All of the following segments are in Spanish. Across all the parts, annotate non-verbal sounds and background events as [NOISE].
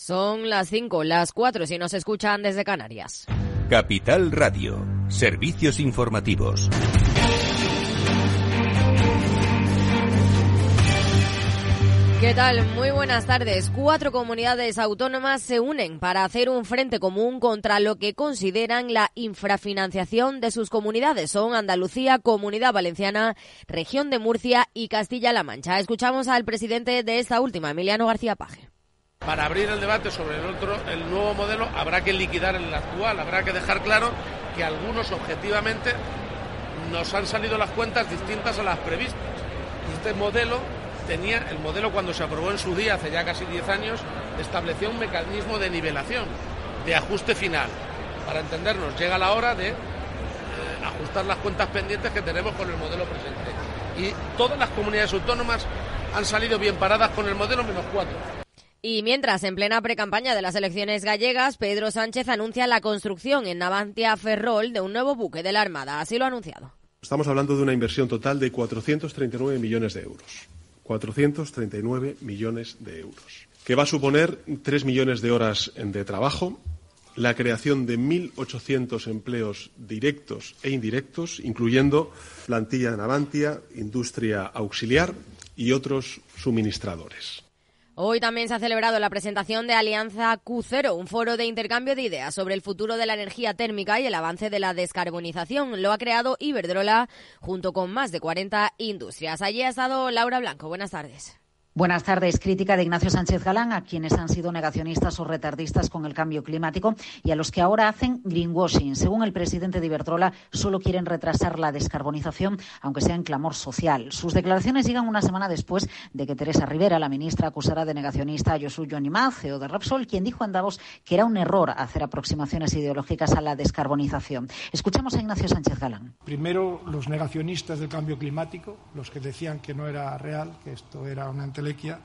Son las 5, las 4 si nos escuchan desde Canarias. Capital Radio, servicios informativos. ¿Qué tal? Muy buenas tardes. Cuatro comunidades autónomas se unen para hacer un frente común contra lo que consideran la infrafinanciación de sus comunidades. Son Andalucía, Comunidad Valenciana, Región de Murcia y Castilla-La Mancha. Escuchamos al presidente de esta última, Emiliano García Paje. Para abrir el debate sobre el, otro, el nuevo modelo habrá que liquidar el actual, habrá que dejar claro que algunos objetivamente nos han salido las cuentas distintas a las previstas. Este modelo tenía, el modelo cuando se aprobó en su día, hace ya casi 10 años, establecía un mecanismo de nivelación, de ajuste final. Para entendernos, llega la hora de eh, ajustar las cuentas pendientes que tenemos con el modelo presente. Y todas las comunidades autónomas han salido bien paradas con el modelo menos cuatro. Y mientras, en plena precampaña de las elecciones gallegas, Pedro Sánchez anuncia la construcción en Navantia Ferrol de un nuevo buque de la Armada. Así lo ha anunciado. Estamos hablando de una inversión total de 439 millones de euros. 439 millones de euros, que va a suponer 3 millones de horas de trabajo, la creación de 1.800 empleos directos e indirectos, incluyendo plantilla en Avantia, industria auxiliar y otros suministradores. Hoy también se ha celebrado la presentación de Alianza Q0, un foro de intercambio de ideas sobre el futuro de la energía térmica y el avance de la descarbonización. Lo ha creado Iberdrola junto con más de 40 industrias. Allí ha estado Laura Blanco. Buenas tardes. Buenas tardes. Crítica de Ignacio Sánchez Galán a quienes han sido negacionistas o retardistas con el cambio climático y a los que ahora hacen greenwashing. Según el presidente de Iberdrola, solo quieren retrasar la descarbonización, aunque sea en clamor social. Sus declaraciones llegan una semana después de que Teresa Rivera, la ministra, acusara de negacionista a Josu Johnimaz, CEO de Repsol, quien dijo en Davos que era un error hacer aproximaciones ideológicas a la descarbonización. Escuchamos a Ignacio Sánchez Galán. Primero, los negacionistas del cambio climático, los que decían que no era real, que esto era una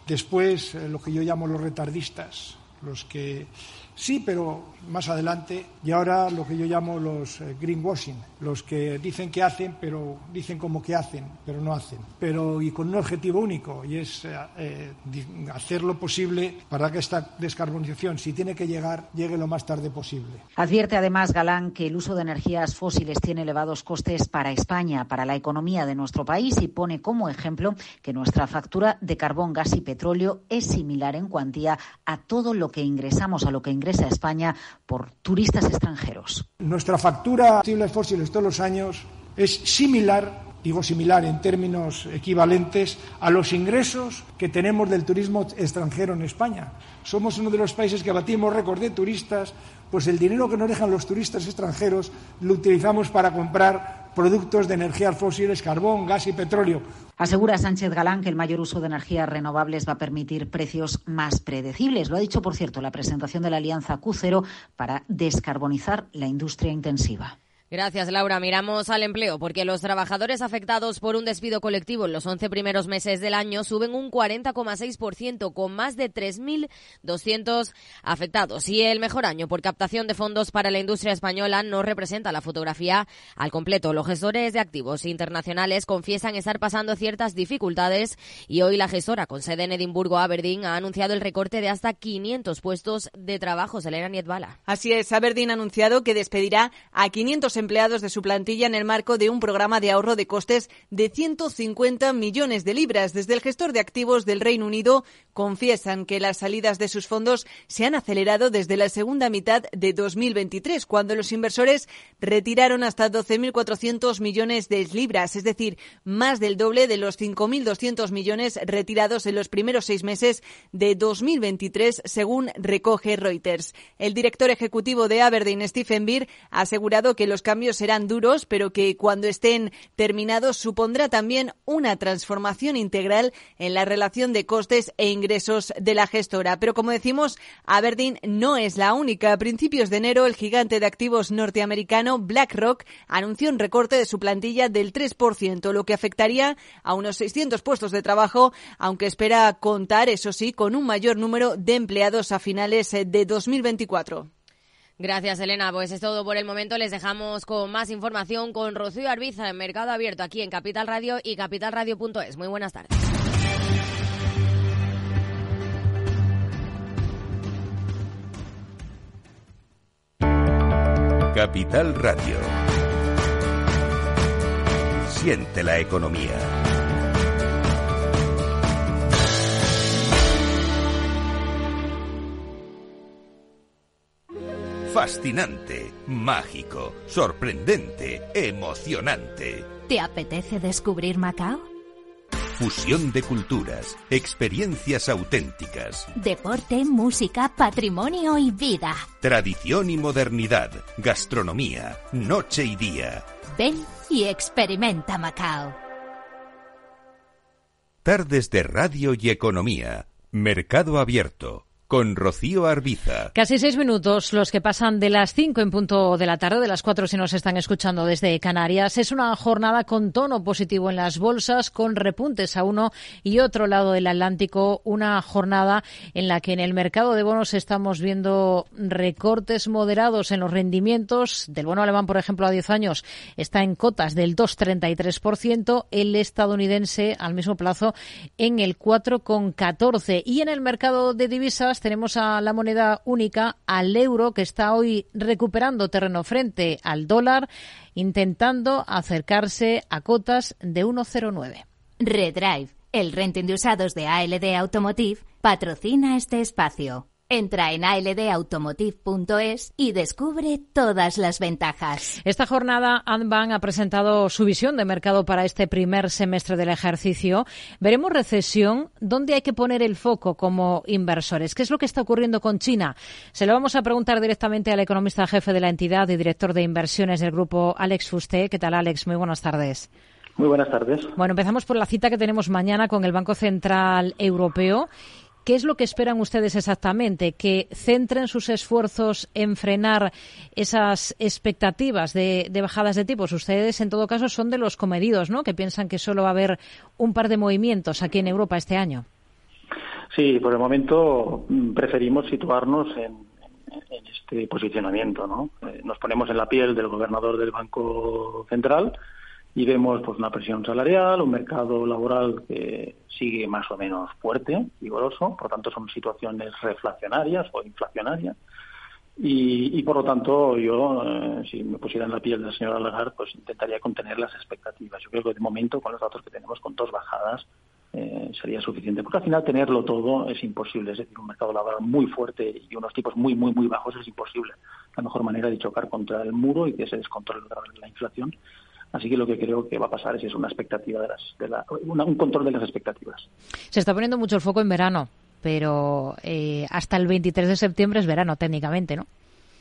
Después, eh, lo que yo llamo los retardistas, los que Sí, pero más adelante. Y ahora lo que yo llamo los eh, greenwashing, los que dicen que hacen, pero dicen como que hacen, pero no hacen. Pero y con un objetivo único, y es eh, eh, hacer lo posible para que esta descarbonización, si tiene que llegar, llegue lo más tarde posible. Advierte además Galán que el uso de energías fósiles tiene elevados costes para España, para la economía de nuestro país, y pone como ejemplo que nuestra factura de carbón, gas y petróleo es similar en cuantía a todo lo que ingresamos, a lo que ingresamos ingresa a España por turistas extranjeros. Nuestra factura de combustibles fósiles todos los años es similar digo similar en términos equivalentes a los ingresos que tenemos del turismo extranjero en España. Somos uno de los países que batimos récord de turistas, pues el dinero que nos dejan los turistas extranjeros lo utilizamos para comprar productos de energías fósiles, carbón, gas y petróleo. Asegura Sánchez Galán que el mayor uso de energías renovables va a permitir precios más predecibles. Lo ha dicho, por cierto, la presentación de la Alianza Q0 para descarbonizar la industria intensiva. Gracias, Laura. Miramos al empleo, porque los trabajadores afectados por un despido colectivo en los 11 primeros meses del año suben un 40,6%, con más de 3.200 afectados. Y el mejor año por captación de fondos para la industria española no representa la fotografía al completo. Los gestores de activos internacionales confiesan estar pasando ciertas dificultades y hoy la gestora con sede en Edimburgo, Aberdeen, ha anunciado el recorte de hasta 500 puestos de trabajo. Selena Nietbala. Así es, Aberdeen ha anunciado que despedirá a 500 empleados de su plantilla en el marco de un programa de ahorro de costes de 150 millones de libras. Desde el gestor de activos del Reino Unido confiesan que las salidas de sus fondos se han acelerado desde la segunda mitad de 2023, cuando los inversores retiraron hasta 12.400 millones de libras, es decir, más del doble de los 5.200 millones retirados en los primeros seis meses de 2023, según recoge Reuters. El director ejecutivo de Aberdeen, Stephen Beer, ha asegurado que los cambios serán duros, pero que cuando estén terminados supondrá también una transformación integral en la relación de costes e ingresos de la gestora. Pero como decimos, Aberdeen no es la única. A principios de enero, el gigante de activos norteamericano BlackRock anunció un recorte de su plantilla del 3%, lo que afectaría a unos 600 puestos de trabajo, aunque espera contar, eso sí, con un mayor número de empleados a finales de 2024. Gracias, Elena. Pues es todo por el momento. Les dejamos con más información con Rocío Arbiza en Mercado Abierto aquí en Capital Radio y capitalradio.es. Muy buenas tardes. Capital Radio. Siente la economía. Fascinante, mágico, sorprendente, emocionante. ¿Te apetece descubrir Macao? Fusión de culturas, experiencias auténticas. Deporte, música, patrimonio y vida. Tradición y modernidad, gastronomía, noche y día. Ven y experimenta Macao. Tardes de radio y economía. Mercado abierto con Rocío Arbiza. Casi seis minutos los que pasan de las cinco en punto de la tarde, de las cuatro si nos están escuchando desde Canarias. Es una jornada con tono positivo en las bolsas, con repuntes a uno y otro lado del Atlántico. Una jornada en la que en el mercado de bonos estamos viendo recortes moderados en los rendimientos. Del bono alemán, por ejemplo, a 10 años está en cotas del 2,33%. El estadounidense al mismo plazo en el 4,14%. Y en el mercado de divisas tenemos a la moneda única, al euro, que está hoy recuperando terreno frente al dólar, intentando acercarse a cotas de 1,09. Redrive, el renting de usados de ALD Automotive, patrocina este espacio. Entra en aldautomotive.es y descubre todas las ventajas. Esta jornada Anban ha presentado su visión de mercado para este primer semestre del ejercicio. Veremos recesión. ¿Dónde hay que poner el foco como inversores? ¿Qué es lo que está ocurriendo con China? Se lo vamos a preguntar directamente al economista jefe de la entidad y director de inversiones del grupo, Alex Fusté. ¿Qué tal, Alex? Muy buenas tardes. Muy buenas tardes. Bueno, empezamos por la cita que tenemos mañana con el Banco Central Europeo ¿Qué es lo que esperan ustedes exactamente? ¿Que centren sus esfuerzos en frenar esas expectativas de, bajadas de tipos? Ustedes, en todo caso, son de los comedidos, ¿no? Que piensan que solo va a haber un par de movimientos aquí en Europa este año. Sí, por el momento mm, preferimos situarnos en, este posicionamiento, ¿no? Eh, nos ponemos en la piel del gobernador del Banco Central y vemos pues una presión salarial, un mercado laboral que sigue más o menos fuerte, vigoroso, por lo tanto son situaciones reflacionarias o inflacionarias. Y, por lo tanto yo, eh, si me pusiera en la piel del señor Lagarde, pues intentaría contener las expectativas. Yo creo que de momento, con los datos que tenemos, con dos bajadas, eh, sería suficiente. Porque al final tenerlo todo es imposible. Es decir, un mercado laboral muy fuerte y unos tipos muy, muy, muy bajos es imposible. La mejor manera de chocar contra el muro y que se descontrole la inflación Así que lo que creo que va a pasar es, una expectativa de las, de la, un control de las expectativas. Se está poniendo mucho el foco en verano, pero eh, hasta el 23 de septiembre es verano técnicamente, ¿no?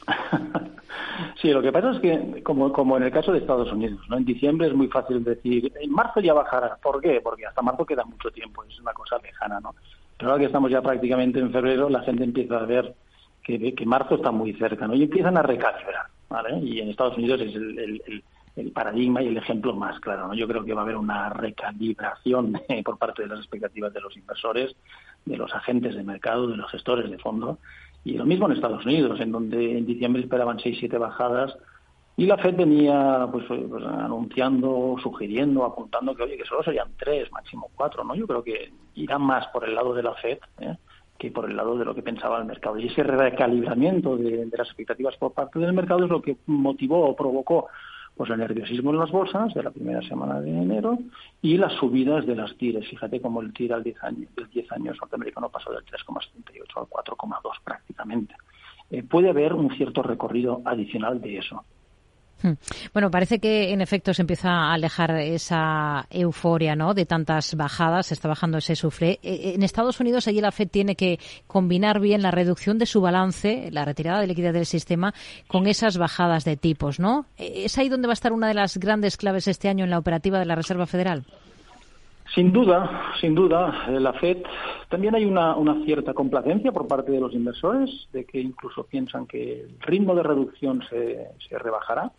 [LAUGHS] sí, lo que pasa es que, como, como en el caso de Estados Unidos, ¿no? en diciembre es muy fácil decir, en marzo ya bajará. ¿Por qué? Porque hasta marzo queda mucho tiempo, es una cosa lejana, ¿no? Pero ahora que estamos ya prácticamente en febrero, la gente empieza a ver que, que marzo está muy cerca, ¿no? Y empiezan a recalibrar, ¿vale? Y en Estados Unidos es el el paradigma y el ejemplo más claro. ¿no? Yo creo que va a haber una recalibración [LAUGHS] eh, por parte de las expectativas de los inversores, de los agentes de mercado, de los gestores de fondo. Y lo mismo en Estados Unidos, en donde en diciembre esperaban seis, siete bajadas y la Fed venía pues, eh, pues, anunciando, sugiriendo, apuntando que oye que solo serían tres, máximo cuatro. ¿no? Yo creo que irán más por el lado de la Fed. ¿eh? que por el lado de lo que pensaba el mercado. Y ese recalibramiento de, de las expectativas por parte del mercado es lo que motivó o provocó pues el nerviosismo en las bolsas de la primera semana de enero y las subidas de las tires. Fíjate cómo el TIR al 10 años, del 10 años norteamericano pasó del 3,78 al 4,2 prácticamente. Eh, puede haber un cierto recorrido adicional de eso. Hmm. Bueno, parece que en efecto se empieza a alejar esa euforia, ¿no? De tantas bajadas, se está bajando ese sufre. Eh, eh, en Estados Unidos, allí la Fed tiene que combinar bien la reducción de su balance, la retirada de liquidez del sistema, con esas bajadas de tipos, ¿no? Eh, ¿Es ahí donde va a estar una de las grandes claves este año en la operativa de la Reserva Federal? Sin duda, sin duda, la Fed también hay una, cierta complacencia por parte de los inversores de que incluso piensan que el ritmo de reducción se rebajará.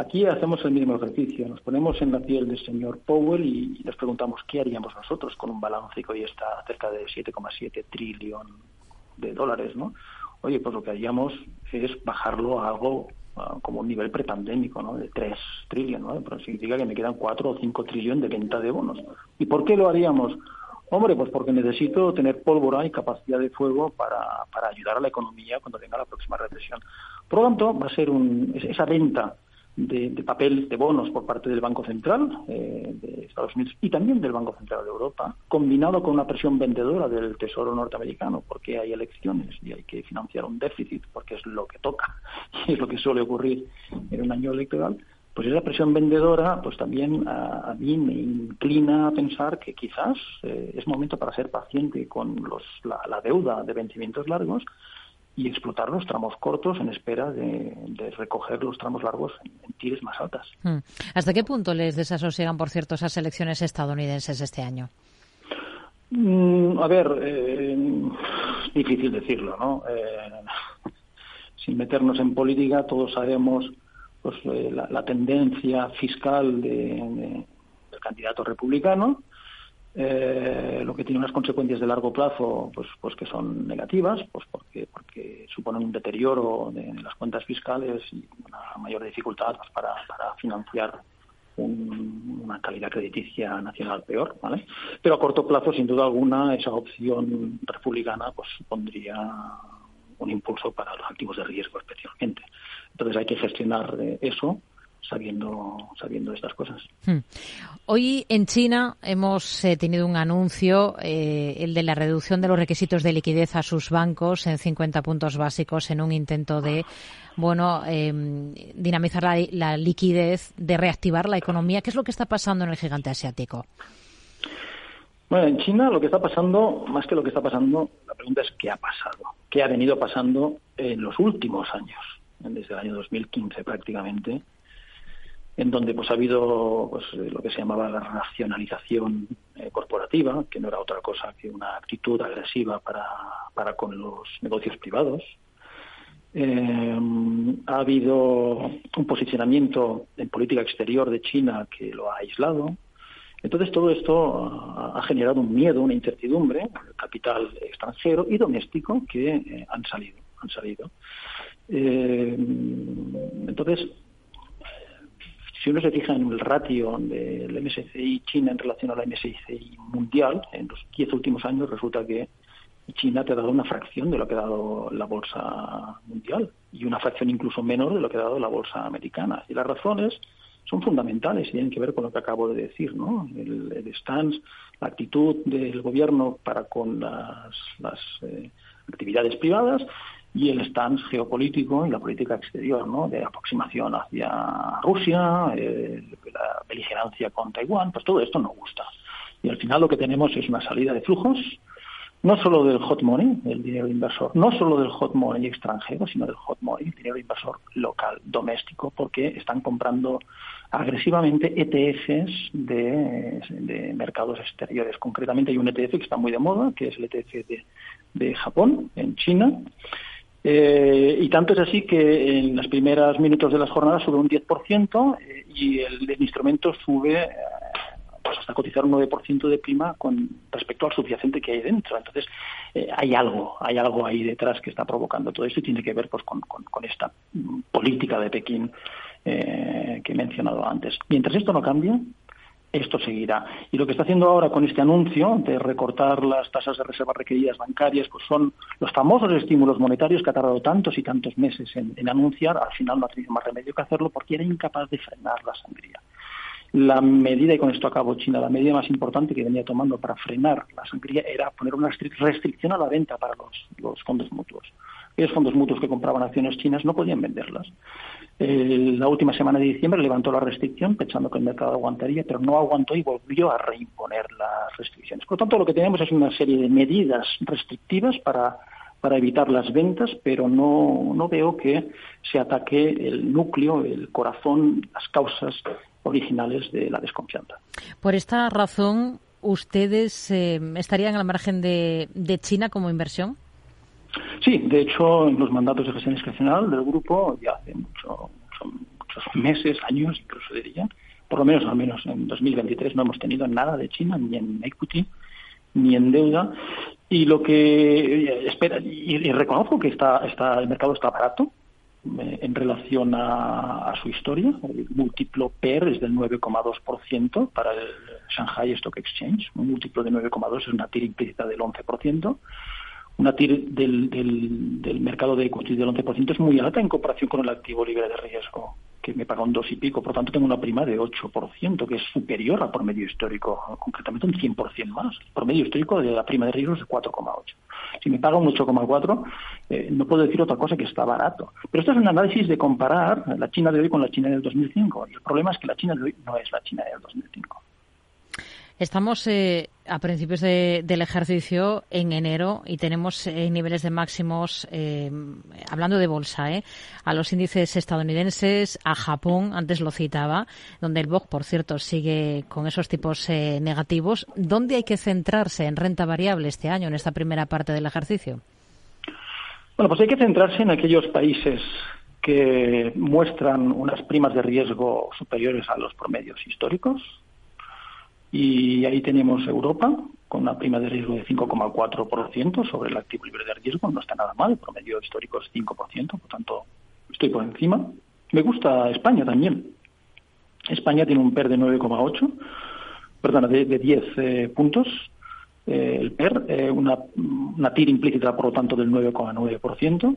Aquí hacemos el mismo ejercicio, nos ponemos en la piel del señor Powell y, nos preguntamos qué haríamos nosotros con un balance que hoy está cerca de 7,7 trillón de dólares, ¿no? Oye, pues lo que haríamos es bajarlo a algo como un nivel prepandémico, ¿no? De 3 trillones, ¿no? Pero significa que me quedan 4 o 5 trillones de venta de bonos. ¿Y por qué lo haríamos? Hombre, pues porque necesito tener pólvora y capacidad de fuego para, para ayudar a la economía cuando venga la próxima recesión. Por tanto, va a ser un, esa venta de, papel de bonos por parte del Banco Central eh, de Estados Unidos y también del Banco Central de Europa, combinado con una presión vendedora del Tesoro norteamericano, porque hay elecciones y hay que financiar un déficit, porque es lo que toca [LAUGHS] y es lo que suele ocurrir en un año electoral, pues esa presión vendedora pues también a, mí me inclina a pensar que quizás eh, es momento para ser paciente con los, la, deuda de vencimientos largos y explotar los tramos cortos en espera de, recoger los tramos largos en, tires más altas. Hmm. ¿Hasta qué punto les desasosiegan, por cierto, esas elecciones estadounidenses este año? Mm, a ver, eh, difícil decirlo, ¿no? Eh, sin meternos en política, todos sabemos pues, eh, la, tendencia fiscal del candidato republicano, eh, lo que tiene unas consecuencias de largo plazo pues, pues que son negativas, pues porque, porque suponen un deterioro de, las cuentas fiscales y una mayor dificultad pues, para, financiar una calidad crediticia nacional peor, ¿vale? Pero a corto plazo, sin duda alguna, esa opción republicana pues supondría un impulso para los activos de riesgo especialmente. Entonces hay que gestionar eh, eso sabiendo, sabiendo estas cosas. Hmm. Hoy en China hemos eh, tenido un anuncio, eh, el de la reducción de los requisitos de liquidez a sus bancos en 50 puntos básicos en un intento de bueno, em, dinamizar la, la, liquidez, de reactivar la economía. ¿Qué es lo que está pasando en el gigante asiático? Bueno, en China lo que está pasando, más que lo que está pasando, la pregunta es qué ha pasado, qué ha venido pasando en los últimos años desde el año 2015 prácticamente, en donde pues ha habido pues, eh, lo que se llamaba la racionalización eh, corporativa, que no era otra cosa que una actitud agresiva para, para con los negocios privados. Eh, ha habido un posicionamiento en política exterior de China que lo ha aislado. Entonces todo esto ha, generado un miedo, una incertidumbre, capital extranjero y doméstico que han salido, han salido. Entonces, si uno se fija en el ratio del MSCI China en relación a la MSCI mundial, en los diez últimos años resulta que China te ha dado una fracción de lo que ha dado la bolsa mundial y una fracción incluso menor de lo que ha dado la bolsa americana. Y las razones son fundamentales y tienen que ver con lo que acabo de decir, ¿no? El, stance, la actitud del gobierno para con las, eh, actividades privadas y el stance geopolítico y la política exterior, ¿no? De aproximación hacia Rusia, eh, la beligerancia con Taiwán, pues todo esto no gusta. Y al final lo que tenemos es una salida de flujos, no solo del hot money, el dinero inversor, no solo del hot money extranjero, sino del hot money, el dinero inversor local, doméstico, porque están comprando agresivamente ETFs de, de mercados exteriores. Concretamente hay un ETF que está muy de moda, que es el ETF de, de Japón, en China, eh, y tanto es así que en los primeros minutos de las jornadas sube un 10% eh, y el, instrumento sube eh, pues hasta cotizar un 9% de prima con respecto al subyacente que hay dentro. Entonces, hay algo, hay algo ahí detrás que está provocando todo esto y tiene que ver pues con, con esta política de Pekín que he mencionado antes. Mientras esto no cambie, esto seguirá. Y lo que está haciendo ahora con este anuncio de recortar las tasas de reserva requeridas bancarias, pues son los famosos estímulos monetarios que ha tardado tantos y tantos meses en, anunciar. Al final no ha tenido más remedio que hacerlo porque era incapaz de frenar la sangría. La medida, y con esto acabo China, la medida más importante que venía tomando para frenar la sangría era poner una restricción a la venta para los, los fondos mutuos. Los fondos mutuos que compraban acciones chinas no podían venderlas la última semana de diciembre levantó la restricción pensando que el mercado aguantaría, pero no aguantó y volvió a reimponer las restricciones. Por lo tanto, lo que tenemos es una serie de medidas restrictivas para, para evitar las ventas, pero no, no veo que se ataque el núcleo, el corazón, las causas originales de la desconfianza. Por esta razón, ¿ustedes eh, estarían al margen de, de China como inversión? Sí, de hecho, los mandatos de gestión discrecional del grupo ya hace mucho, muchos meses, años, incluso diría, por lo menos al menos en 2023 no hemos tenido nada de China, ni en equity, ni en deuda. Y lo que eh, espera, y, reconozco que está, está, el mercado está barato eh, en relación a, su historia. El múltiplo PER es del 9,2% para el Shanghai Stock Exchange. Un múltiplo de 9,2 es una TIR implícita del 11%. Una TIR del, del, del mercado de equity del 11% es muy alta en comparación con el activo libre de riesgo, que me paga un 2 y pico. Por tanto, tengo una prima de 8%, que es superior al promedio histórico, concretamente un 100% más. El promedio histórico de la prima de riesgo es de 4,8. Si me paga un 8,4, eh, no puedo decir otra cosa que está barato. Pero esto es un análisis de comparar la China de hoy con la China del 2005. Y el problema es que la China de hoy no es la China del 2005. Estamos eh, a principios de, del ejercicio en enero y tenemos eh, niveles de máximos, eh, hablando de bolsa, eh, a los índices estadounidenses, a Japón, antes lo citaba, donde el BOC, por cierto, sigue con esos tipos eh, negativos. ¿Dónde hay que centrarse en renta variable este año, en esta primera parte del ejercicio? Bueno, pues hay que centrarse en aquellos países que muestran unas primas de riesgo superiores a los promedios históricos, y ahí tenemos Europa con una prima de riesgo de 5,4% sobre el activo libre de riesgo. No está nada mal, el promedio histórico es 5%, por tanto estoy por encima. Me gusta España también. España tiene un PER de 9,8, perdona, de, de 10 eh, puntos. Eh, el PER, eh, una, una TIR implícita, por lo tanto, del 9,9%.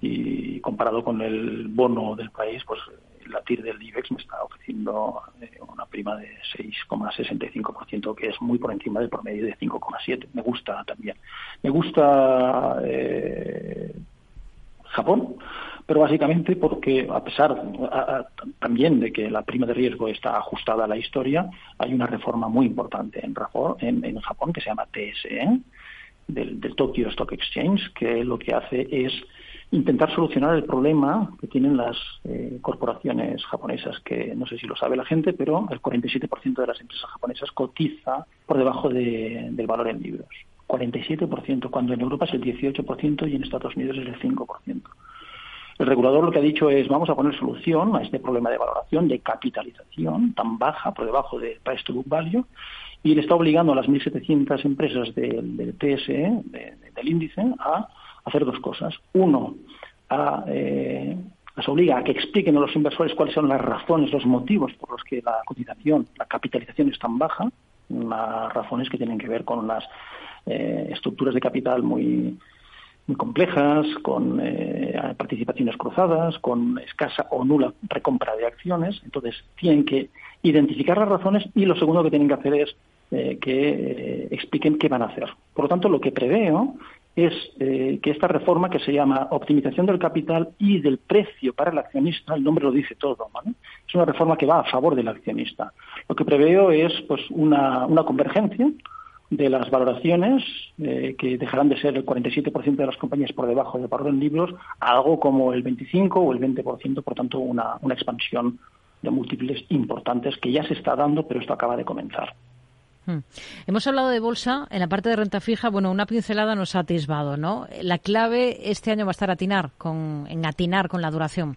Y comparado con el bono del país, pues la TIR del IBEX me está ofreciendo eh, una prima de 6,65%, que es muy por encima del promedio de 5,7%. Me gusta también. Me gusta eh, Japón, pero básicamente porque a pesar también de que la prima de riesgo está ajustada a la historia, hay una reforma muy importante en, en, en Japón que se llama TSE, del, del Tokyo Stock Exchange, que lo que hace es intentar solucionar el problema que tienen las eh, corporaciones japonesas, que no sé si lo sabe la gente, pero el 47% de las empresas japonesas cotiza por debajo de, del valor en libros. 47%, cuando en Europa es el 18% y en Estados Unidos es el 5%. El regulador lo que ha dicho es vamos a poner solución a este problema de valoración, de capitalización tan baja por debajo del price to book value y le está obligando a las 1.700 empresas del, del TSE, de, del índice, a hacer dos cosas. Uno, a, eh, obliga a que expliquen a los inversores cuáles son las razones, los motivos por los que la cotización, la capitalización es tan baja, las razones que tienen que ver con las eh, estructuras de capital muy, muy complejas, con eh, participaciones cruzadas, con escasa o nula recompra de acciones. Entonces, tienen que identificar las razones y lo segundo que tienen que hacer es eh, que eh, expliquen qué van a hacer. Por lo tanto, lo que preveo es eh, que esta reforma que se llama optimización del capital y del precio para el accionista, el nombre lo dice todo, ¿vale? es una reforma que va a favor del accionista. Lo que preveo es pues una, una convergencia de las valoraciones, eh, que dejarán de ser el 47% de las compañías por debajo del valor en libros, a algo como el 25 o el 20%, por tanto una, una expansión de múltiples importantes que ya se está dando, pero esto acaba de comenzar. Hmm. Hemos hablado de bolsa, en la parte de renta fija, bueno, una pincelada nos ha atisbado, ¿no? La clave este año va a estar atinar con, en atinar con la duración.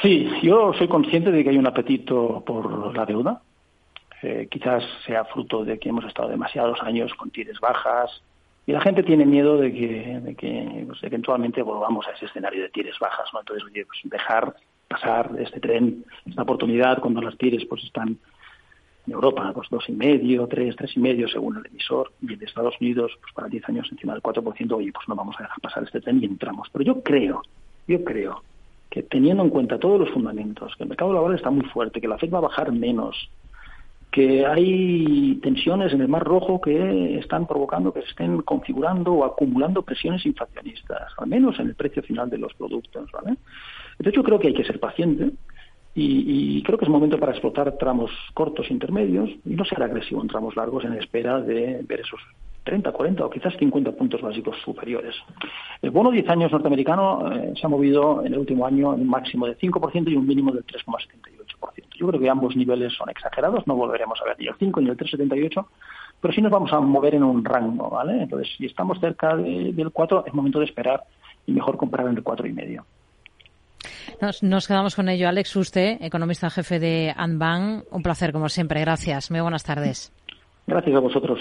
Sí, yo soy consciente de que hay un apetito por la deuda. Eh, quizás sea fruto de que hemos estado demasiados años con tires bajas y la gente tiene miedo de que, de que pues, eventualmente volvamos a ese escenario de tires bajas, ¿no? Entonces, oye, pues dejar pasar este tren, esta oportunidad cuando las tires pues están en Europa, pues dos y medio, tres, tres y medio según el emisor, y en Estados Unidos, pues para 10 años encima del 4%, oye, pues no vamos a dejar pasar este tren y entramos. Pero yo creo, yo creo que teniendo en cuenta todos los fundamentos, que el mercado laboral está muy fuerte, que la FED va a bajar menos, que hay tensiones en el Mar Rojo que están provocando que se estén configurando o acumulando presiones inflacionistas, al menos en el precio final de los productos, ¿vale? Entonces yo creo que hay que ser paciente, y, y, creo que es momento para explotar tramos cortos intermedios y no ser agresivo en tramos largos en espera de ver esos 30, 40 o quizás 50 puntos básicos superiores. El bono 10 años norteamericano eh, se ha movido en el último año en un máximo de 5% y un mínimo del 3,78%. Yo creo que ambos niveles son exagerados, no volveremos a ver ni el 5 ni el 3,78%, pero sí nos vamos a mover en un rango, ¿vale? Entonces, si estamos cerca de, del 4, es momento de esperar y mejor comprar en el 4,5%. Nos, nos, quedamos con ello. Alex Uste, economista jefe de Anbank. Un placer, como siempre. Gracias. Muy buenas tardes. Gracias a vosotros.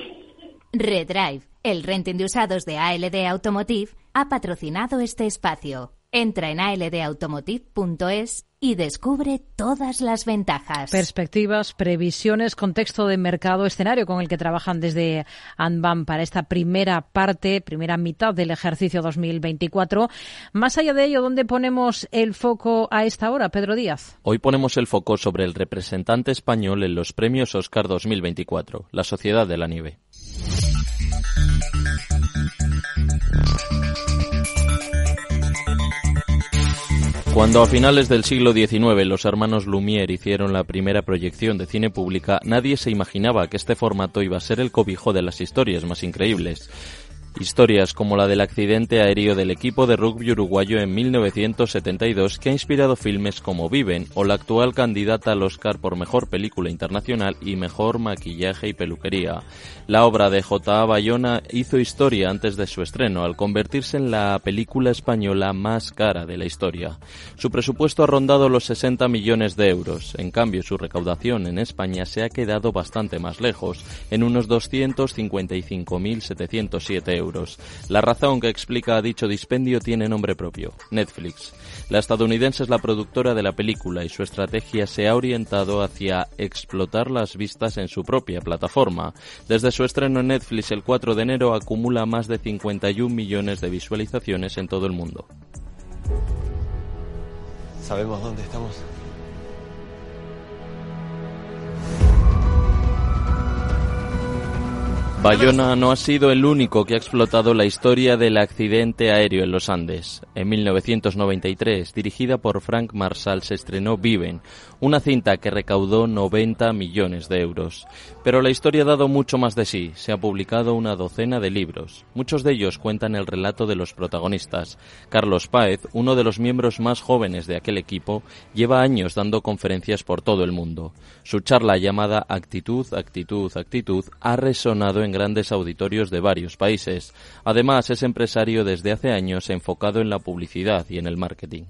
Redrive, el renting de usados de ALD Automotive, ha patrocinado este espacio. Entra en aldautomotive.es y descubre todas las ventajas. Perspectivas, previsiones, contexto de mercado, escenario con el que trabajan desde ANBAM para esta primera parte, primera mitad del ejercicio 2024. Más allá de ello, ¿dónde ponemos el foco a esta hora, Pedro Díaz? Hoy ponemos el foco sobre el representante español en los premios Oscar 2024, la Sociedad de la Nieve. Cuando a finales del siglo XIX los hermanos Lumière hicieron la primera proyección de cine pública, nadie se imaginaba que este formato iba a ser el cobijo de las historias más increíbles. Historias como la del accidente aéreo del equipo de rugby uruguayo en 1972 que ha inspirado filmes como Viven o la actual candidata al Oscar por Mejor Película Internacional y Mejor Maquillaje y Peluquería. La obra de J.A. Bayona hizo historia antes de su estreno al convertirse en la película española más cara de la historia. Su presupuesto ha rondado los 60 millones de euros. En cambio, su recaudación en España se ha quedado bastante más lejos, en unos 255.707 euros la razón que explica dicho dispendio tiene nombre propio, Netflix. La estadounidense es la productora de la película y su estrategia se ha orientado hacia explotar las vistas en su propia plataforma. Desde su estreno en Netflix el 4 de enero acumula más de 51 millones de visualizaciones en todo el mundo. ¿Sabemos dónde estamos? Bayona no ha sido el único que ha explotado la historia del accidente aéreo en los Andes. En 1993, dirigida por Frank Marshall, se estrenó Viven, una cinta que recaudó 90 millones de euros. Pero la historia ha dado mucho más de sí. Se ha publicado una docena de libros. Muchos de ellos cuentan el relato de los protagonistas. Carlos Páez, uno de los miembros más jóvenes de aquel equipo, lleva años dando conferencias por todo el mundo. Su charla llamada Actitud, Actitud, Actitud ha resonado en grandes auditorios de varios países. Además, es empresario desde hace años enfocado en la publicidad y en el marketing.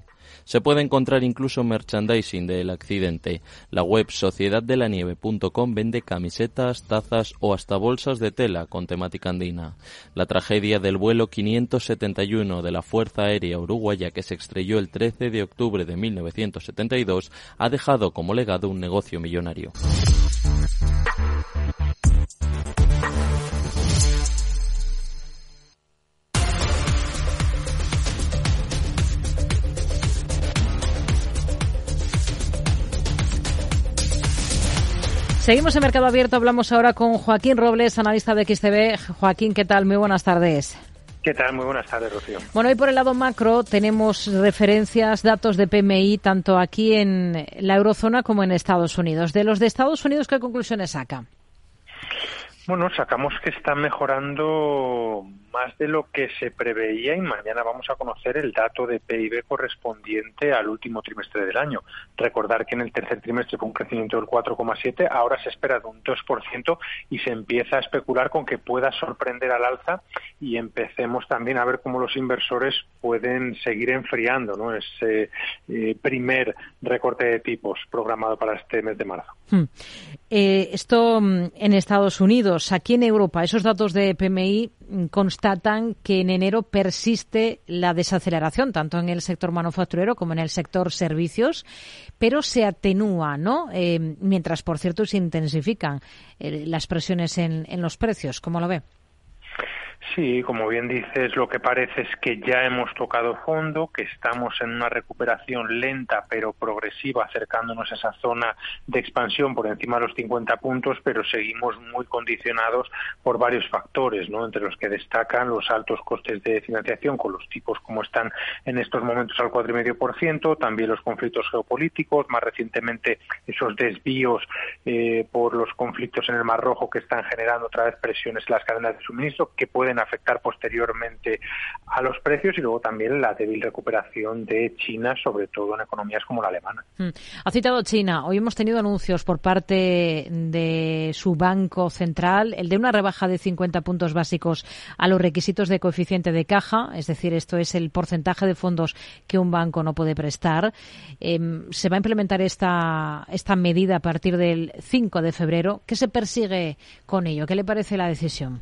Se puede encontrar incluso merchandising del accidente. La web sociedaddelanieve.com vende camisetas, tazas o hasta bolsas de tela con temática andina. La tragedia del vuelo 571 de la Fuerza Aérea Uruguaya que se estrelló el 13 de octubre de 1972 ha dejado como legado un negocio millonario. Seguimos en Mercado Abierto. Hablamos ahora con Joaquín Robles, analista de XTV. Joaquín, ¿qué tal? Muy buenas tardes. ¿Qué tal? Muy buenas tardes, Rocío. Bueno, hoy por el lado macro tenemos referencias, datos de PMI, tanto aquí en la eurozona como en Estados Unidos. De los de Estados Unidos, ¿qué conclusiones saca? Bueno, sacamos que está mejorando más de lo que se preveía y mañana vamos a conocer el dato de PIB correspondiente al último trimestre del año. Recordar que en el tercer trimestre fue un crecimiento del 4,7, ahora se espera de un 2% y se empieza a especular con que pueda sorprender al alza y empecemos también a ver cómo los inversores pueden seguir enfriando ¿no? ese eh, primer recorte de tipos programado para este mes de marzo. Hmm. Eh, esto mm, en Estados Unidos, aquí en Europa, esos datos de PMI constatan que en enero persiste la desaceleración, tanto en el sector manufacturero como en el sector servicios, pero se atenúa, ¿no? Eh, mientras, por cierto, se intensifican eh, las presiones en, en los precios. ¿Cómo lo ve? Sí, como bien dices, lo que parece es que ya hemos tocado fondo, que estamos en una recuperación lenta pero progresiva, acercándonos a esa zona de expansión por encima de los 50 puntos, pero seguimos muy condicionados por varios factores, ¿no? entre los que destacan los altos costes de financiación con los tipos como están en estos momentos al 4,5%, también los conflictos geopolíticos, más recientemente esos desvíos eh, por los conflictos en el Mar Rojo que están generando otra vez presiones en las cadenas de suministro que pueden afectar posteriormente a los precios y luego también la débil recuperación de China, sobre todo en economías como la alemana. Hmm. Ha citado China. Hoy hemos tenido anuncios por parte de su Banco Central, el de una rebaja de 50 puntos básicos a los requisitos de coeficiente de caja, es decir, esto es el porcentaje de fondos que un banco no puede prestar. Em, se va a implementar esta, esta medida a partir del 5 de febrero. ¿Qué se persigue con ello? ¿Qué le parece la decisión?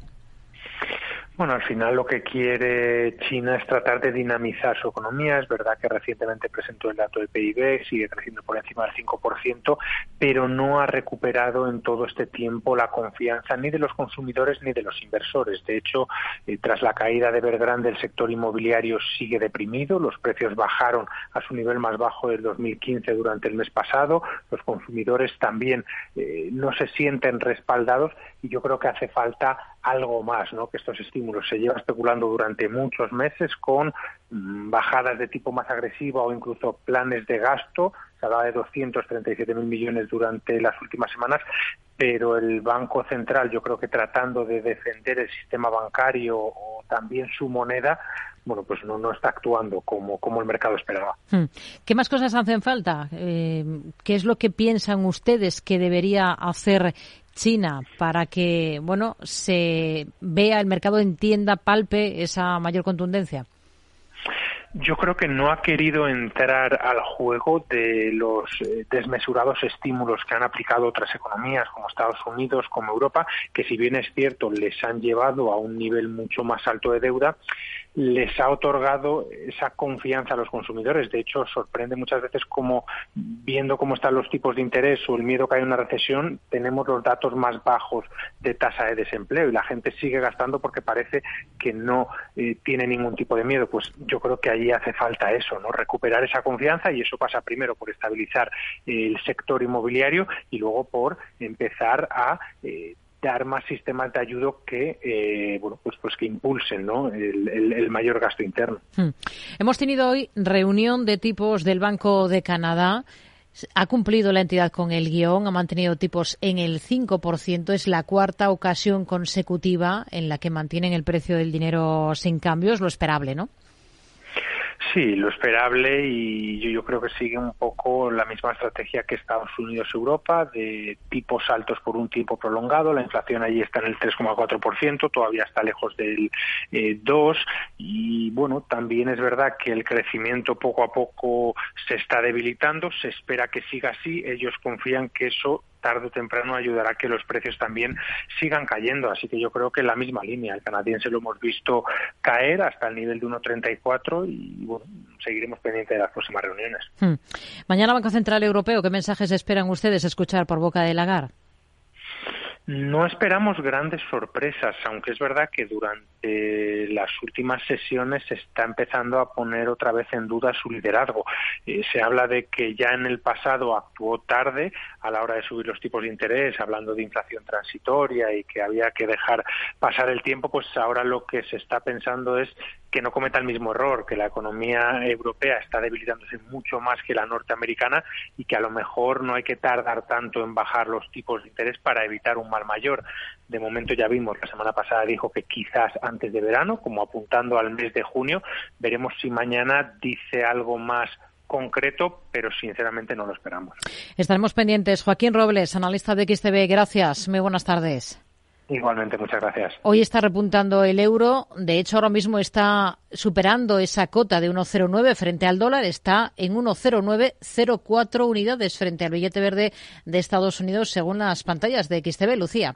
Bueno, al final lo que quiere China es tratar de dinamizar su economía. Es verdad que recientemente presentó el dato de PIB, sigue creciendo por encima del 5%, pero no ha recuperado en todo este tiempo la confianza ni de los consumidores ni de los inversores. De hecho, eh, tras la caída de Evergrande, el sector inmobiliario sigue deprimido. Los precios bajaron a su nivel más bajo del 2015 durante el mes pasado. Los consumidores también eh, no se sienten respaldados y yo creo que hace falta algo más, ¿no? Que estos estímulos se lleva especulando durante muchos meses con mm, bajadas de tipo más agresiva o incluso planes de gasto. Se hablaba de 237 mil millones durante las últimas semanas, pero el Banco Central, yo creo que tratando de defender el sistema bancario o también su moneda, bueno, pues no, está actuando como, como el mercado esperaba. Hmm. ¿Qué más cosas hacen falta? Eh, ¿Qué es lo que piensan ustedes que debería hacer China para que, bueno, se vea el mercado entienda, palpe esa mayor contundencia? yo creo que no ha querido entrar al juego de los eh, desmesurados estímulos que han aplicado otras economías como Estados Unidos, como Europa, que si bien es cierto les han llevado a un nivel mucho más alto de deuda, les ha otorgado esa confianza a los consumidores. De hecho, sorprende muchas veces como viendo cómo están los tipos de interés o el miedo que hay una recesión, tenemos los datos más bajos de tasa de desempleo y la gente sigue gastando porque parece que no eh, tiene ningún tipo de miedo. Pues yo creo que ahí hace falta eso, ¿no? Recuperar esa confianza y eso pasa primero por estabilizar el sector inmobiliario y luego por empezar a eh, dar más sistemas de ayuda que eh, bueno pues pues que impulsen ¿no? el, mayor gasto interno. Hmm. Hemos tenido hoy reunión de tipos del Banco de Canadá. Ha cumplido la entidad con el guion, ha mantenido tipos en el 5%. Es la cuarta ocasión consecutiva en la que mantienen el precio del dinero sin cambios, lo esperable, ¿no? Sí, lo esperable y yo, creo que sigue un poco la misma estrategia que Estados Unidos y Europa, de tipos altos por un tiempo prolongado. La inflación allí está en el 3,4%, todavía está lejos del eh, 2%. Y bueno, también es verdad que el crecimiento poco a poco se está debilitando. Se espera que siga así. Ellos confían que eso tarde o temprano ayudará a que los precios también sigan cayendo. Así que yo creo que en la misma línea. El canadiense lo hemos visto caer hasta el nivel de 1,34 y bueno, seguiremos pendientes de las próximas reuniones. Hmm. Mañana Banco Central Europeo, ¿qué mensajes esperan ustedes escuchar por boca de Lagar? No esperamos grandes sorpresas, aunque es verdad que durante las últimas sesiones se está empezando a poner otra vez en duda su liderazgo. Eh, se habla de que ya en el pasado actuó tarde a la hora de subir los tipos de interés, hablando de inflación transitoria y que había que dejar pasar el tiempo, pues ahora lo que se está pensando es que no cometa el mismo error, que la economía europea está debilitándose mucho más que la norteamericana y que a lo mejor no hay que tardar tanto en bajar los tipos de interés para evitar un mal mayor. De momento ya vimos, la semana pasada dijo que quizás antes de verano, como apuntando al mes de junio, veremos si mañana dice algo más concreto, pero sinceramente no lo esperamos. Estaremos pendientes. Joaquín Robles, analista de XTB, gracias. Muy buenas tardes. Igualmente, muchas gracias. Hoy está repuntando el euro. De hecho, ahora mismo está superando esa cota de 1,09 frente al dólar. Está en 1,0904 unidades frente al billete verde de Estados Unidos, según las pantallas de XTB. Lucía.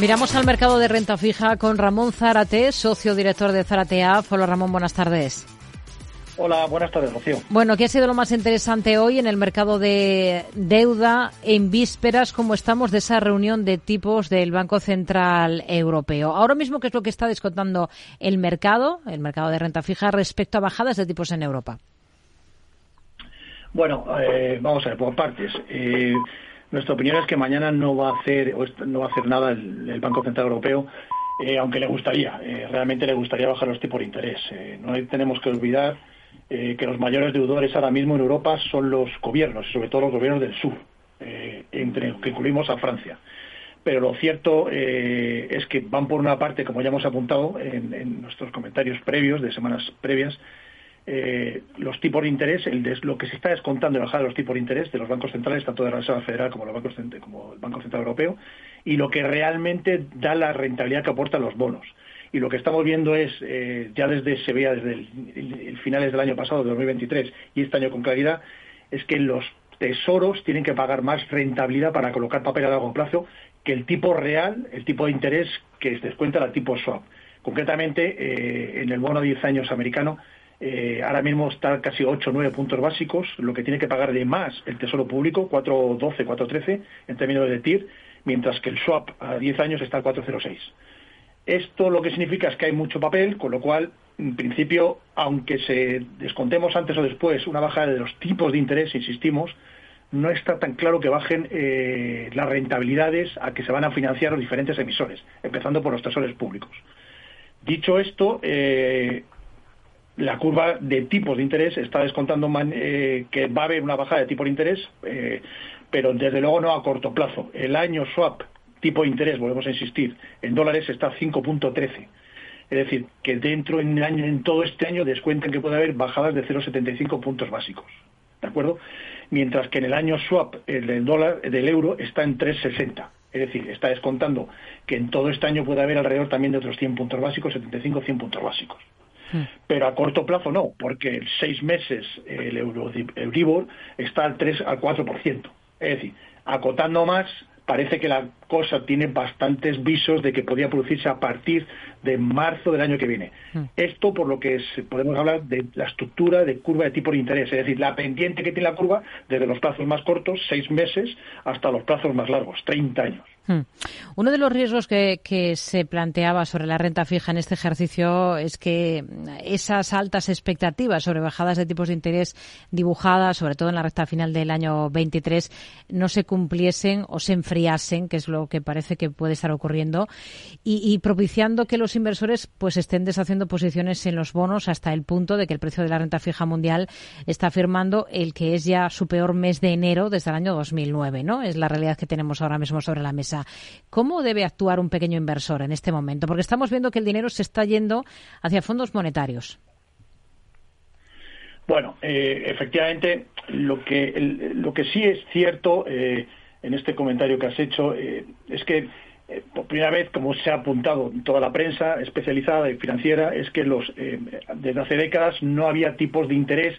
Miramos al mercado de renta fija con Ramón Zárate, socio director de Zárate Hola Ramón, buenas tardes. Hola, buenas tardes, Rocío. Bueno, ¿qué ha sido lo más interesante hoy en el mercado de deuda en vísperas, como estamos, de esa reunión de tipos del Banco Central Europeo? Ahora mismo, ¿qué es lo que está descontando el mercado, el mercado de renta fija, respecto a bajadas de tipos en Europa? Bueno, eh, vamos a ver, por partes. Eh, nuestra opinión es que mañana no va a hacer, no va a hacer nada el, Banco Central Europeo, eh, aunque le gustaría, realmente le gustaría bajar los tipos de interés. no tenemos que olvidar eh, que los mayores deudores ahora mismo en Europa son los gobiernos, y sobre todo los gobiernos del sur, eh, entre que incluimos a Francia. Pero lo cierto eh, es que van por una parte, como ya hemos apuntado en, nuestros comentarios previos, de semanas previas, los tipos de interés, el lo que se está descontando de bajar los tipos de interés de los bancos centrales, tanto de la Reserva Federal como, los bancos, como el Banco Central Europeo, y lo que realmente da la rentabilidad que aportan los bonos y lo que estamos viendo es, eh, ya desde se veía desde el, finales del año pasado, de 2023, y este año con claridad, es que los tesoros tienen que pagar más rentabilidad para colocar papel a largo plazo que el tipo real, el tipo de interés que descuenta el tipo swap. Concretamente, eh, en el bono de 10 años americano, eh, ahora mismo está casi 8 o 9 puntos básicos, lo que tiene que pagar de más el tesoro público, 4.12, 4.13 en términos de TIR, mientras que el swap a 10 años está al 4.06. Esto lo que significa es que hay mucho papel, con lo cual, en principio, aunque se descontemos antes o después una bajada de los tipos de interés, insistimos, no está tan claro que bajen eh, las rentabilidades a que se van a financiar los diferentes emisores, empezando por los tesores públicos. Dicho esto, eh, la curva de tipos de interés está descontando eh, que va a haber una bajada de tipo de interés, pero desde luego no a corto plazo. El año swap tipo de interés, volvemos a insistir, en dólares está 5.13. Es decir, que dentro en, año, en todo este año descuentan que puede haber bajadas de 0,75 puntos básicos. ¿De acuerdo? Mientras que en el año swap el del dólar, del euro, está en 3,60. Es decir, está descontando que en todo este año puede haber alrededor también de otros 100 puntos básicos, 75 100 puntos básicos. Hmm. Pero a corto plazo no, porque en seis meses el Euribor está al 3 al 4%. Es decir, acotando más, parece que la cosa tiene bastantes visos de que podría producirse a partir de marzo del año que viene. Mm. Esto por lo que podemos hablar de la estructura de curva de tipo de interés, es decir, la pendiente que tiene la curva desde los plazos más cortos, seis meses, hasta los plazos más largos, 30 años. Hmm. Uno de los riesgos que, se planteaba sobre la renta fija en este ejercicio es que esas altas expectativas sobre bajadas de tipos de interés dibujadas, sobre todo en la recta final del año 23, no se cumpliesen o se enfriasen, que es lo que parece que puede estar ocurriendo, y, propiciando que los inversores pues estén deshaciendo posiciones en los bonos hasta el punto de que el precio de la renta fija mundial está firmando el que es ya su peor mes de enero desde el año 2009, ¿no? Es la realidad que tenemos ahora mismo sobre la mesa. ¿Cómo debe actuar un pequeño inversor en este momento? Porque estamos viendo que el dinero se está yendo hacia fondos monetarios. Bueno, eh, efectivamente, lo que, lo que sí es cierto eh, en este comentario que has hecho eh, es que por primera vez, como se ha apuntado en toda la prensa especializada y financiera, es que los, desde hace décadas no había tipos de interés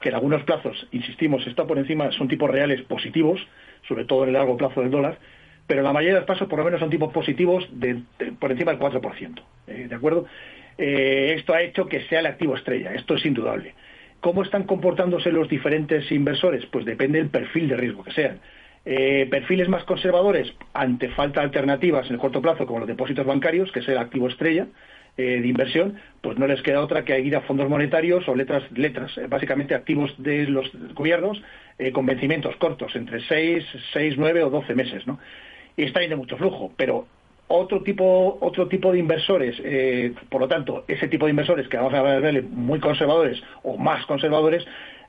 que en algunos plazos, insistimos, está por encima, son tipos reales positivos, sobre todo en el largo plazo del dólar, pero la mayoría de los pasos por lo menos son tipos positivos de, por encima del 4%. Eh, ¿De acuerdo? Eh, esto ha hecho que sea el activo estrella, esto es indudable. ¿Cómo están comportándose los diferentes inversores? Pues depende del perfil de riesgo que sean. Eh, perfiles más conservadores ante falta de alternativas en el corto plazo, como los depósitos bancarios, que es el activo estrella de inversión, pues no les queda otra que ir a fondos monetarios o letras, letras básicamente activos de los gobiernos con vencimientos cortos, entre 6, 6, 9 o 12 meses. ¿no? Y está de mucho flujo, pero otro tipo, otro tipo de inversores, eh, por lo tanto, ese tipo de inversores que vamos a ver muy conservadores o más conservadores,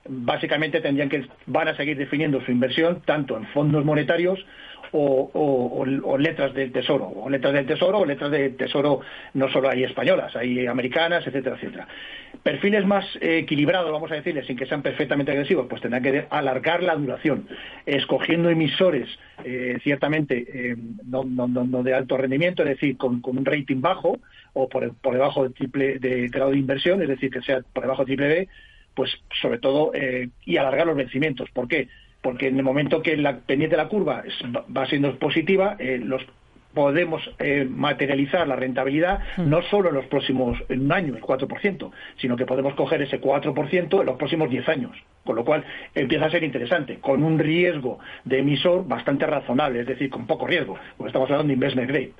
básicamente tendrían que van a seguir definiendo su inversión tanto en fondos monetarios o, letras del tesoro, o letras del tesoro o letras del tesoro no solo hay españolas, hay americanas, etcétera, etcétera. Perfiles más equilibrados, vamos a decirles, sin que sean perfectamente agresivos, pues tendrán que alargar la duración, escogiendo emisores eh, ciertamente eh, no, de alto rendimiento, es decir, con, un rating bajo o por, debajo del triple de grado de inversión, es decir, que sea por debajo de triple B, pues sobre todo, eh, y alargar los vencimientos. ¿Por qué? Porque en el momento que la pendiente de la curva va siendo positiva, eh, los podemos eh, materializar la rentabilidad Hmm. no solo en los próximos en un año, el 4%, sino que podemos coger ese 4% en los próximos 10 años. Con lo cual empieza a ser interesante, con un riesgo de emisor bastante razonable, es decir, con poco riesgo, porque estamos hablando de investment grade.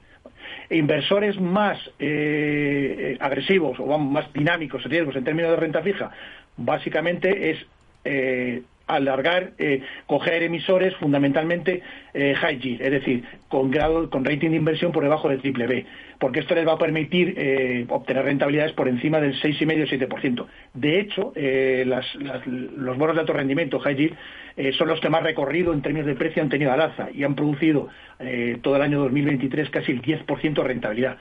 Inversores más eh, agresivos o más dinámicos riesgos en términos de renta fija, básicamente es eh, alargar, eh, coger emisores fundamentalmente eh, high yield, es decir, con grado, con rating de inversión por debajo del triple B, porque esto les va a permitir eh, obtener rentabilidades por encima del 6,5-7%. De hecho, eh, los bonos de alto rendimiento high yield eh, son los que más recorrido en términos de precio han tenido al alza y han producido eh, todo el año 2023 casi el 10% de rentabilidad.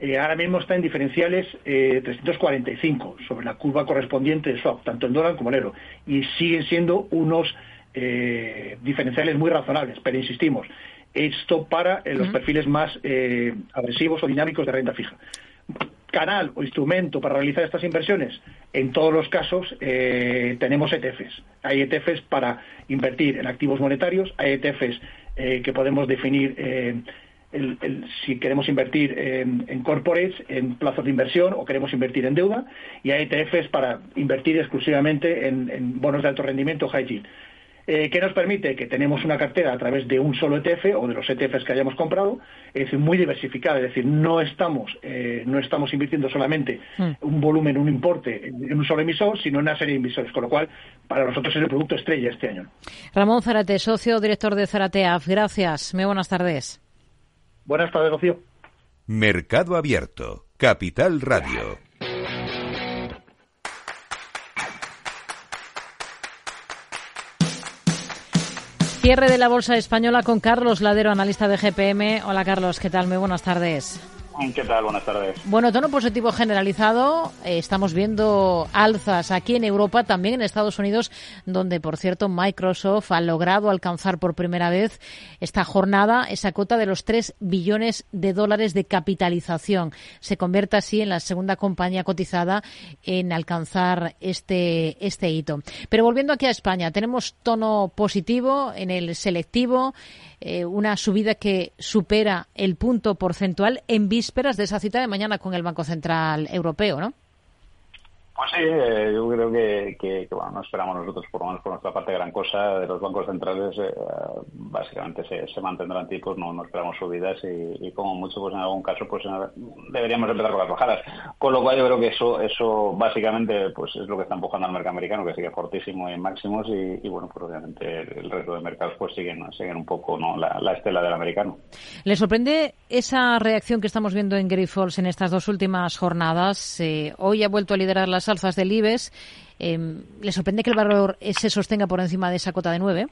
Eh, ahora mismo está en diferenciales eh, 345 sobre la curva correspondiente de swap, tanto en dólar como en euro, y siguen siendo unos eh, diferenciales muy razonables, pero insistimos, esto para eh, los perfiles más eh, agresivos o dinámicos de renta fija. Canal o instrumento para realizar estas inversiones, en todos los casos eh, tenemos ETFs. Hay ETFs para invertir en activos monetarios, hay ETFs que podemos definir el- el- si queremos invertir en, en corporates, en plazos de inversión o queremos invertir en deuda, y hay ETFs para invertir exclusivamente en, en bonos de alto rendimiento, high yield. Eh, ¿Qué nos permite? Que tenemos una cartera a través de un solo ETF o de los ETFs que hayamos comprado, es decir, muy diversificada, es decir, no estamos, eh, no estamos invirtiendo solamente un volumen, un importe en un solo emisor, sino en una serie de emisores, con lo cual para nosotros es el producto estrella este año. Ramón Zarate, socio director de Zarateaf. Gracias. Muy buenas tardes. Buenas tardes, Rocío. Mercado Abierto, Capital Radio. Cierre de la bolsa española con Carlos Ladero, analista de GPM. Hola Carlos, ¿qué tal? Muy buenas tardes. ¿Qué tal? Buenas tardes. Bueno, tono positivo generalizado. Eh, estamos viendo alzas aquí en Europa, también en Estados Unidos, donde, por cierto, Microsoft ha logrado alcanzar por primera vez esta jornada esa cota de los 3 billones de dólares de capitalización. Se convierte así en la segunda compañía cotizada en alcanzar este, este hito. Pero volviendo aquí a España, tenemos tono positivo en el selectivo, eh, una subida que supera el punto porcentual en vísperas de esa cita de mañana con el Banco Central Europeo, ¿no? Pues sí, eh, yo creo que, bueno, no esperamos nosotros, por lo menos por nuestra parte, gran cosa de los bancos centrales. eh, básicamente se, mantendrán tipos, no, esperamos subidas y, como mucho, pues en algún caso, pues deberíamos empezar con las bajadas. Con lo cual yo creo que eso, eso básicamente, pues es lo que está empujando al mercado americano, que sigue fortísimo en máximos y, bueno, pues obviamente el, resto de mercados pues siguen, siguen un poco no la, la estela del americano. ¿Le sorprende esa reacción que estamos viendo en Grifols en estas dos últimas jornadas? Eh, hoy ha vuelto a liderar las alzas del IBEX. Eh, ¿Le sorprende que el valor eh, se sostenga por encima de esa cota de 9?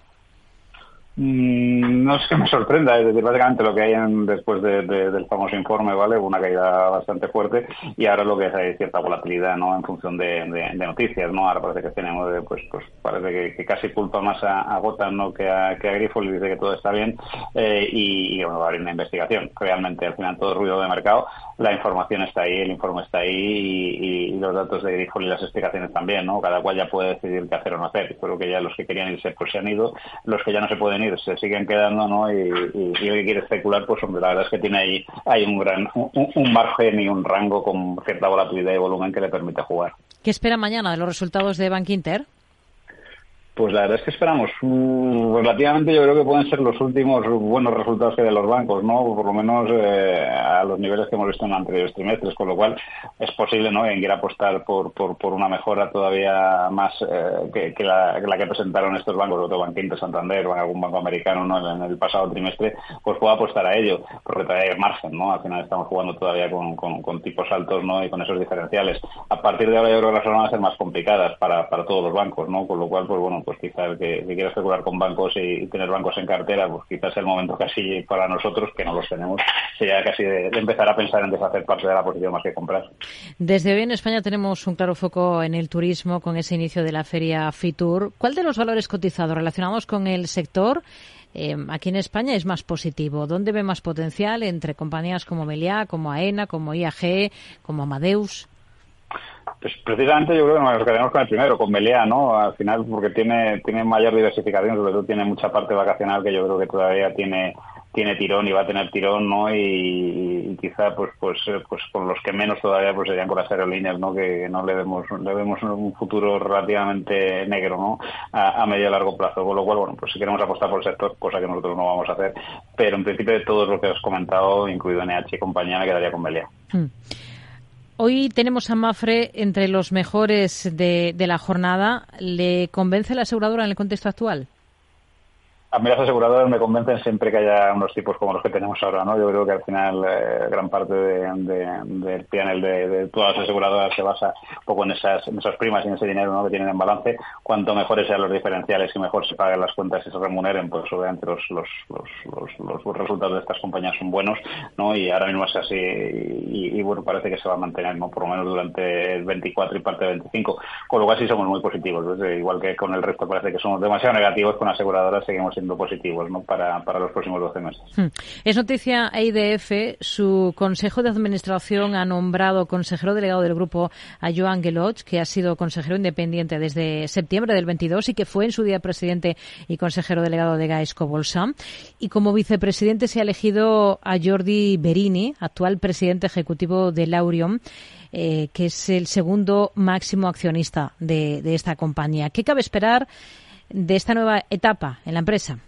Mm, No es que me sorprenda, es decir, básicamente lo que hay en- después de- de- del famoso informe, ¿vale? Una caída bastante fuerte y ahora lo que es hay cierta volatilidad, ¿no? En función de, noticias, ¿no? Ahora parece que tenemos, eh, pues, pues parece que, casi culpa más a, a ¿no? Que a, que a Grifo y dice que todo está bien eh, y, y, bueno, va a haber una investigación. Realmente, al final, todo ruido de mercado, la información está ahí, el informe está ahí y, los datos de Grifo y las explicaciones también, ¿no? Cada cual ya puede decidir qué hacer o no hacer. Creo que ya los que querían irse, pues se han ido, los que ya no se pueden ir se siguen quedando, ¿no? Y, y, y el que quiere especular, pues hombre, la verdad es que tiene ahí hay un gran un, un margen y un rango con cierta volatilidad y volumen que le permite jugar. ¿Qué espera mañana de los resultados de Bank Inter? Pues la verdad es que esperamos mm, relativamente, yo creo que pueden ser los últimos buenos resultados que de los bancos, ¿no? Por lo menos eh, a los niveles que hemos visto en anteriores trimestres, con lo cual es posible, ¿no? Quien quiera apostar por, por, una mejora todavía más eh, que, la, que presentaron estos bancos, otro Banco Inter, Santander o algún banco americano, ¿no? En el pasado trimestre, pues pueda apostar a ello, porque todavía margen, ¿no? Al final estamos jugando todavía con, con, tipos altos, ¿no? Y con esos diferenciales. A partir de ahora yo creo que las van a ser más complicadas para, para todos los bancos, ¿no? Con lo cual, pues bueno, pues quizás que, que quiera especular con bancos y, tener bancos en cartera, pues quizás el momento casi para nosotros, que no los tenemos, sería casi de, de empezar a pensar en deshacer parte de la posición más que comprar. Desde hoy en España tenemos un claro foco en el turismo con ese inicio de la feria Fitur. ¿Cuál de los valores cotizados relacionados con el sector eh, aquí en España es más positivo? ¿Dónde ve más potencial entre compañías como Meliá, como AENA, como IAG, como Amadeus? Pues precisamente yo creo que nos quedamos con el primero, con Meliá, ¿no? Al final, porque tiene, tiene mayor diversificación, sobre todo tiene mucha parte vacacional que yo creo que todavía tiene tiene tirón y va a tener tirón, ¿no? Y, quizá, pues, pues, pues, por los que menos todavía, pues serían con las aerolíneas, ¿no? Que no le vemos, le vemos un futuro relativamente negro, ¿no? A, medio y largo plazo. Con lo cual, bueno, pues si queremos apostar por el sector, cosa que nosotros no vamos a hacer, pero en principio de todo lo que has comentado, incluido NH y compañía, me quedaría con Belia. Hmm. Hoy tenemos a Mafre entre los mejores de, de la jornada. ¿Le convence la aseguradora en el contexto actual? A mí las aseguradoras me convencen siempre que haya unos tipos como los que tenemos ahora, ¿no? Yo creo que al final eh, gran parte del de, panel de, todas las aseguradoras se basa un poco en esas, esas primas y en ese dinero ¿no? que tienen en balance. Cuanto mejores sean los diferenciales y mejor se paguen las cuentas y se remuneren, pues obviamente los, los, los, los, resultados de estas compañías son buenos, ¿no? Y ahora mismo es así y, bueno, parece que se va a mantener, ¿no? Por lo menos durante el 24 y parte del 25. Con lo cual sí somos muy positivos, igual que con el resto parece que somos demasiado negativos con aseguradoras, seguimos siendo positivos para, los próximos 12 meses. Hmm. Es noticia EIDF, su Consejo de Administración ha nombrado consejero delegado del grupo a Joan Geloch, que ha sido consejero independiente desde septiembre del 22 y que fue en su día presidente y consejero delegado de Gaesco Bolsa. Y como vicepresidente se ha elegido a Jordi Berini, actual presidente ejecutivo de Laurium. Eh, que es el segundo máximo accionista de esta compañía. ¿Qué cabe esperar de esta nueva etapa en la empresa?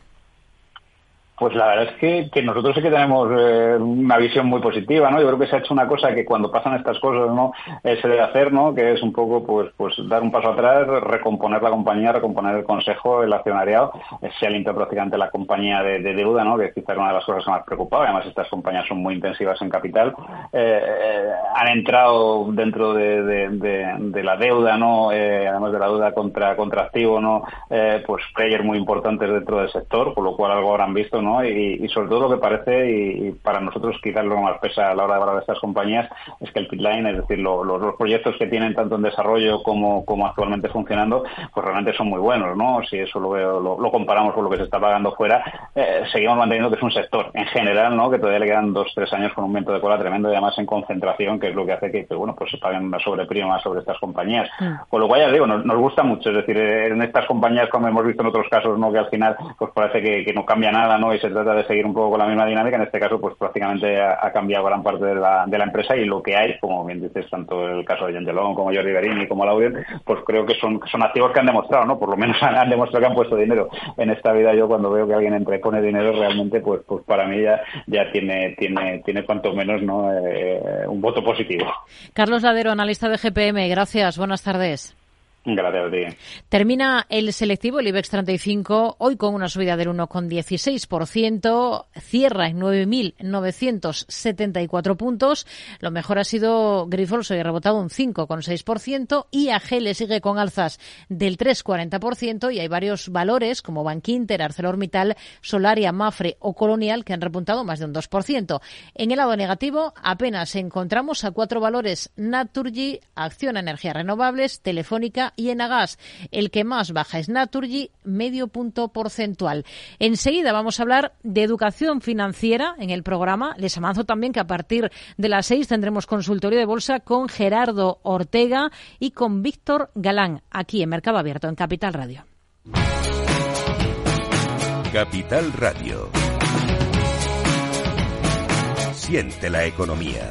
Pues la verdad es que, nosotros sí que tenemos eh, una visión muy positiva, ¿no? Yo creo que se ha hecho una cosa que cuando pasan estas cosas, ¿no? Eh, se debe hacer, ¿no? Que es un poco, pues, pues dar un paso atrás, recomponer la compañía, recomponer el consejo, el accionariado. Eh, se ha limpiado prácticamente la compañía de, deuda, ¿no? Que quizás era una de las cosas que más preocupaba. Además, estas compañías son muy intensivas en capital. han entrado dentro de, la deuda, ¿no? además de la deuda contra, contra activo, ¿no? pues players muy importantes dentro del sector, por lo cual algo habrán visto, ¿no? Y, sobre todo lo que parece, y, para nosotros quizás lo más pesa a la hora de hablar de estas compañías, es que el pitline, es decir, los proyectos que tienen tanto en desarrollo como, como actualmente funcionando, pues realmente son muy buenos, ¿no? Si eso lo, lo, comparamos con lo que se está pagando fuera, eh, seguimos manteniendo que es un sector en general, ¿no? Que todavía le quedan dos, tres años con un viento de cola tremendo y además en concentración, que es lo que hace que, bueno, pues se paguen una sobreprima sobre estas compañías. Mm. Con lo cual, ya digo, nos, gusta mucho, es decir, en estas compañías, como hemos visto en otros casos, ¿no? Que al final, pues parece que, que no cambia nada, ¿no? Se trata de seguir un poco con la misma dinámica. En este caso, pues prácticamente ha, cambiado gran parte de la, de la, empresa y lo que hay, como bien dices, tanto el caso de Gentelón como Jordi Berini como Laurien, pues creo que son, son activos que han demostrado, ¿no? Por lo menos [LAUGHS] han, demostrado que han puesto dinero. En esta vida yo cuando veo que alguien entra pone dinero, realmente, pues, pues para mí ya, ya tiene, tiene, tiene cuanto menos, ¿no? Eh, un voto positivo. Carlos Ladero, analista de GPM. Gracias. Buenas tardes. Gracias Termina el selectivo, el IBEX 35, hoy con una subida del 1,16%, cierra en 9.974 puntos. Lo mejor ha sido Grifols, hoy ha rebotado un 5,6%, y AG sigue con alzas del 3,40%, y hay varios valores como Bankinter, ArcelorMittal, Solaria, Mafre o Colonial que han repuntado más de un 2%. En el lado negativo, apenas encontramos a cuatro valores Naturgy, Acción a Energías Renovables, Telefónica, y en Agas. El que más baja es Naturgy, medio punto porcentual. Enseguida vamos a hablar de educación financiera en el programa. Les avanzo también que a partir de las seis tendremos consultorio de bolsa con Gerardo Ortega y con Víctor Galán, aquí en Mercado Abierto, en Capital Radio. Capital Radio. Siente la economía.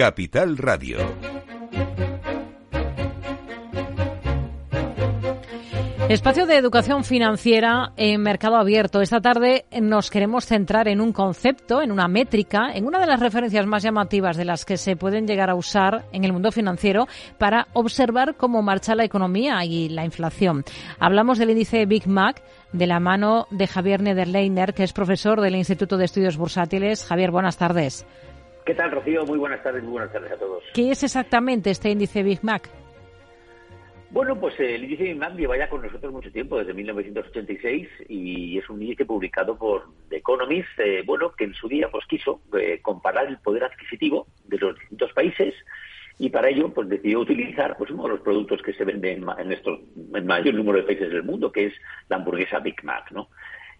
Capital Radio. Espacio de educación financiera en mercado abierto. Esta tarde nos queremos centrar en un concepto, en una métrica, en una de las referencias más llamativas de las que se pueden llegar a usar en el mundo financiero para observar cómo marcha la economía y la inflación. Hablamos del índice Big Mac de la mano de Javier Nederleiner, que es profesor del Instituto de Estudios Bursátiles. Javier, buenas tardes. ¿Qué tal, Rocío? Muy buenas tardes, muy buenas tardes a todos. ¿Qué es exactamente este índice Big Mac? Bueno, pues el índice Big Mac lleva ya con nosotros mucho tiempo, desde 1986, y es un índice publicado por The Economist, eh, bueno, que en su día pues quiso eh, comparar el poder adquisitivo de los distintos países y para ello pues decidió utilizar pues uno de los productos que se venden en estos en mayor número de países del mundo que es la hamburguesa Big Mac no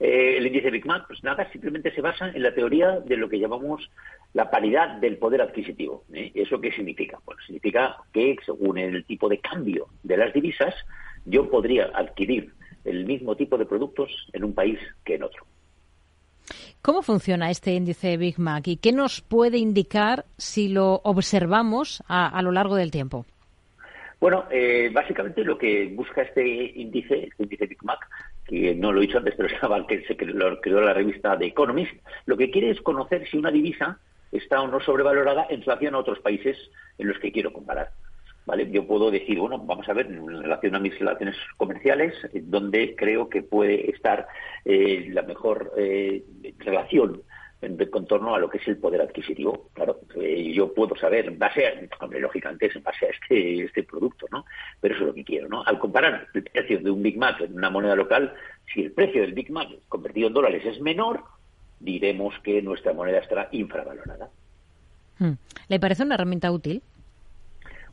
eh, el índice Big Mac pues nada simplemente se basa en la teoría de lo que llamamos la paridad del poder adquisitivo ¿eh? eso qué significa bueno significa que según el tipo de cambio de las divisas yo podría adquirir el mismo tipo de productos en un país que en otro ¿Cómo funciona este índice Big Mac y qué nos puede indicar si lo observamos a, lo largo del tiempo? Bueno, eh, básicamente lo que busca este índice, este índice Big Mac, que no lo he dicho antes, [LAUGHS] pero estaba que se lo creó la revista The Economist, lo que quiere es conocer si una divisa está o no sobrevalorada en relación a otros países en los que quiero comparar. ¿Vale? Yo puedo decir, bueno, vamos a ver, en relación a mis relaciones comerciales, donde creo que puede estar eh, la mejor eh, relación en contorno a lo que es el poder adquisitivo. Claro, eh, yo puedo saber, en base a, hombre, lógicamente en base a este, este producto, ¿no? Pero eso es lo que quiero, ¿no? Al comparar el precio de un Big Mac en una moneda local, si el precio del Big Mac convertido en dólares es menor, diremos que nuestra moneda estará infravalorada. Hmm. ¿Le parece una herramienta útil?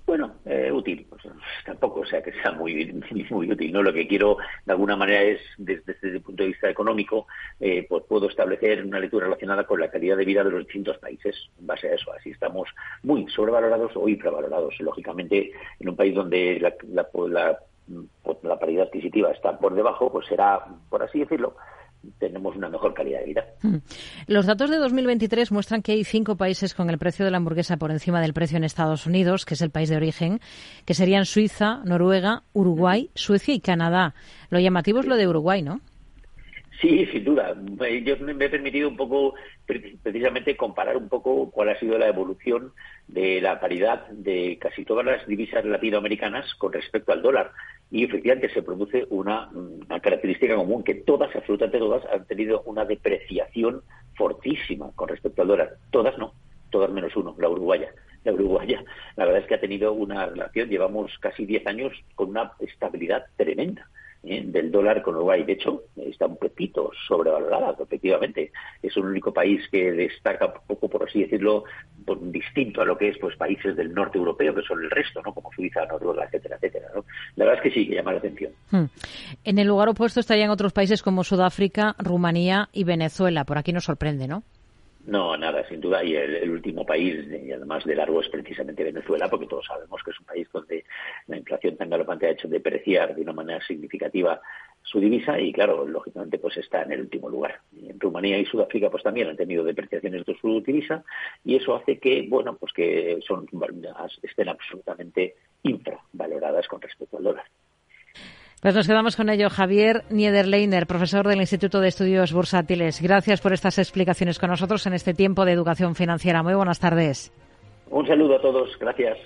Bueno, eh, útil, pues, [LAUGHS] tampoco o sea que sea muy, [LAUGHS] muy útil. no Lo que quiero de alguna manera es, desde, el punto de vista económico, eh, pues puedo establecer una lectura relacionada con la calidad de vida de los distintos países en base a eso. Así estamos muy sobrevalorados o infravalorados. Lógicamente, en un país donde la, la, la, la paridad adquisitiva está por debajo, pues será, por así decirlo, tenemos una mejor calidad de vida. Hmm. Los datos de 2023 muestran que hay cinco países con el precio de la hamburguesa por encima del precio en Estados Unidos, que es el país de origen, que serían Suiza, Noruega, Uruguay, Suecia y Canadá. Lo llamativo es lo de Uruguay, ¿no? Sí, sin duda. Yo me he permitido un poco, precisamente, comparar un poco cuál ha sido la evolución de la paridad de casi todas las divisas latinoamericanas con respecto al dólar. Y efectivamente se produce una, característica común, que todas, absolutamente todas, han tenido una depreciación fortísima con respecto al dólar. Todas no, todas menos uno, la uruguaya. La uruguaya, la verdad es que ha tenido una relación, llevamos casi 10 años con una estabilidad tremenda ¿eh? del dólar con Uruguay. De hecho, está un poquito sobrevalorada, efectivamente. Es un único país que destaca un poco, por así decirlo, distinto a lo que es pues países del norte europeo, que son el resto, ¿no? como Suiza, Noruega, etcétera, etcétera. ¿no? La verdad es que sí, que llama la atención. Hmm. En el lugar opuesto estarían otros países como Sudáfrica, Rumanía y Venezuela. Por aquí nos sorprende, ¿no? No, nada, sin duda. Y el, último país, y además de largo, es precisamente Venezuela, porque todos sabemos que es un país donde la inflación tan galopante ha hecho depreciar de una manera significativa su divisa y, claro, lógicamente, pues está en el último lugar. En Rumanía y Sudáfrica, pues también han tenido depreciaciones de su divisa y eso hace que, bueno, pues que son estén absolutamente infravaloradas con respecto al dólar. Pues nos quedamos con ello. Javier Niederleiner, profesor del Instituto de Estudios Bursátiles. Gracias por estas explicaciones con nosotros en este tiempo de educación financiera. Muy buenas tardes. Un saludo a todos. Gracias.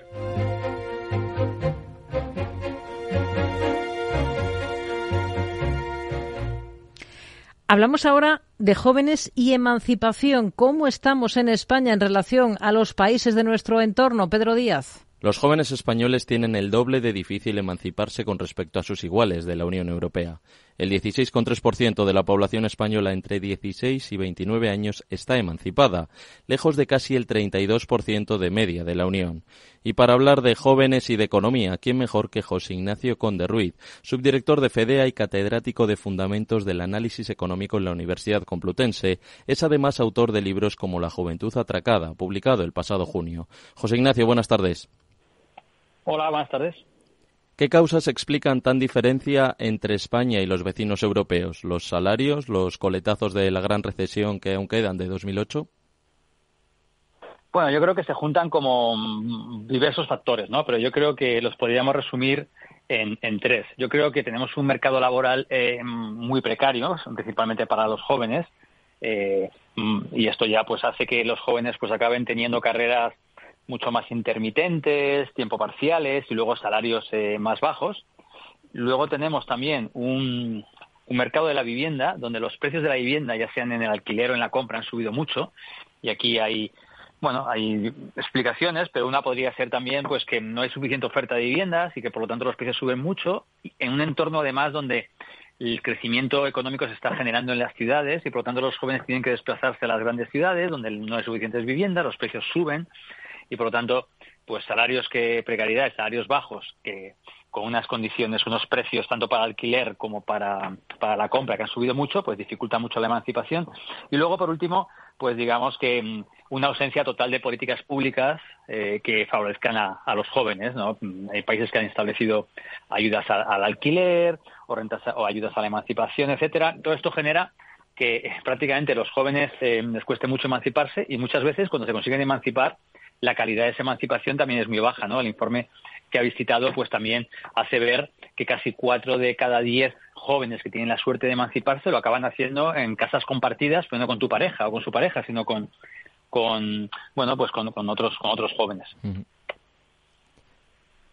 Hablamos ahora de jóvenes y emancipación. ¿Cómo estamos en España en relación a los países de nuestro entorno? Pedro Díaz. Los jóvenes españoles tienen el doble de difícil emanciparse con respecto a sus iguales de la Unión Europea. El 16,3% de la población española entre 16 y 29 años está emancipada, lejos de casi el 32% de media de la Unión. Y para hablar de jóvenes y de economía, ¿quién mejor que José Ignacio Conde Ruiz, subdirector de FEDEA y catedrático de Fundamentos del Análisis Económico en la Universidad Complutense? Es además autor de libros como La Juventud Atracada, publicado el pasado junio. José Ignacio, buenas tardes. Hola, buenas tardes. ¿Qué causas explican tan diferencia entre España y los vecinos europeos? ¿Los salarios, los coletazos de la gran recesión que aún quedan de 2008? Bueno, yo creo que se juntan como diversos factores, ¿no? Pero yo creo que los podríamos resumir en, tres. Yo creo que tenemos un mercado laboral eh, muy precario, principalmente para los jóvenes, eh, y esto ya pues hace que los jóvenes pues acaben teniendo carreras mucho más intermitentes, tiempo parciales y luego salarios eh, más bajos. Luego tenemos también un, un mercado de la vivienda donde los precios de la vivienda, ya sean en el alquiler o en la compra, han subido mucho. Y aquí hay bueno, hay explicaciones, pero una podría ser también pues que no hay suficiente oferta de viviendas y que por lo tanto los precios suben mucho en un entorno además donde el crecimiento económico se está generando en las ciudades y por lo tanto los jóvenes tienen que desplazarse a las grandes ciudades donde no hay suficientes viviendas, los precios suben y por lo tanto pues salarios que precariedad, salarios bajos que con unas condiciones, unos precios tanto para alquiler como para, para la compra que han subido mucho, pues dificulta mucho la emancipación. Y luego, por último, pues digamos que mm, una ausencia total de políticas públicas eh, que favorezcan a, los jóvenes. ¿no? Mm, hay países que han establecido ayudas al alquiler o, rentas, o ayudas a la emancipación, etcétera. Todo esto genera que eh, prácticamente los jóvenes eh, les cueste mucho emanciparse y muchas veces cuando se consiguen emancipar la calidad de esa emancipación también es muy baja, ¿no? El informe que ha visitado pues también hace ver que casi cuatro de cada diez jóvenes que tienen la suerte de emanciparse lo acaban haciendo en casas compartidas, pero no con tu pareja o con su pareja, sino con, con bueno, pues con, otros con otros jóvenes.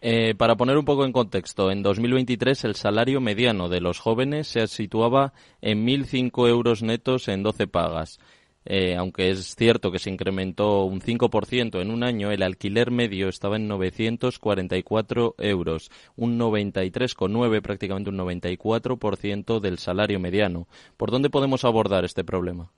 Eh, para poner un poco en contexto, en 2023 el salario mediano de los jóvenes se situaba en 1.005 euros netos en 12 pagas. Eh, aunque es cierto que se incrementó un 5% en un año, el alquiler medio estaba en 944 euros, un 93,9, prácticamente un 94% del salario mediano. ¿Por dónde podemos abordar este problema?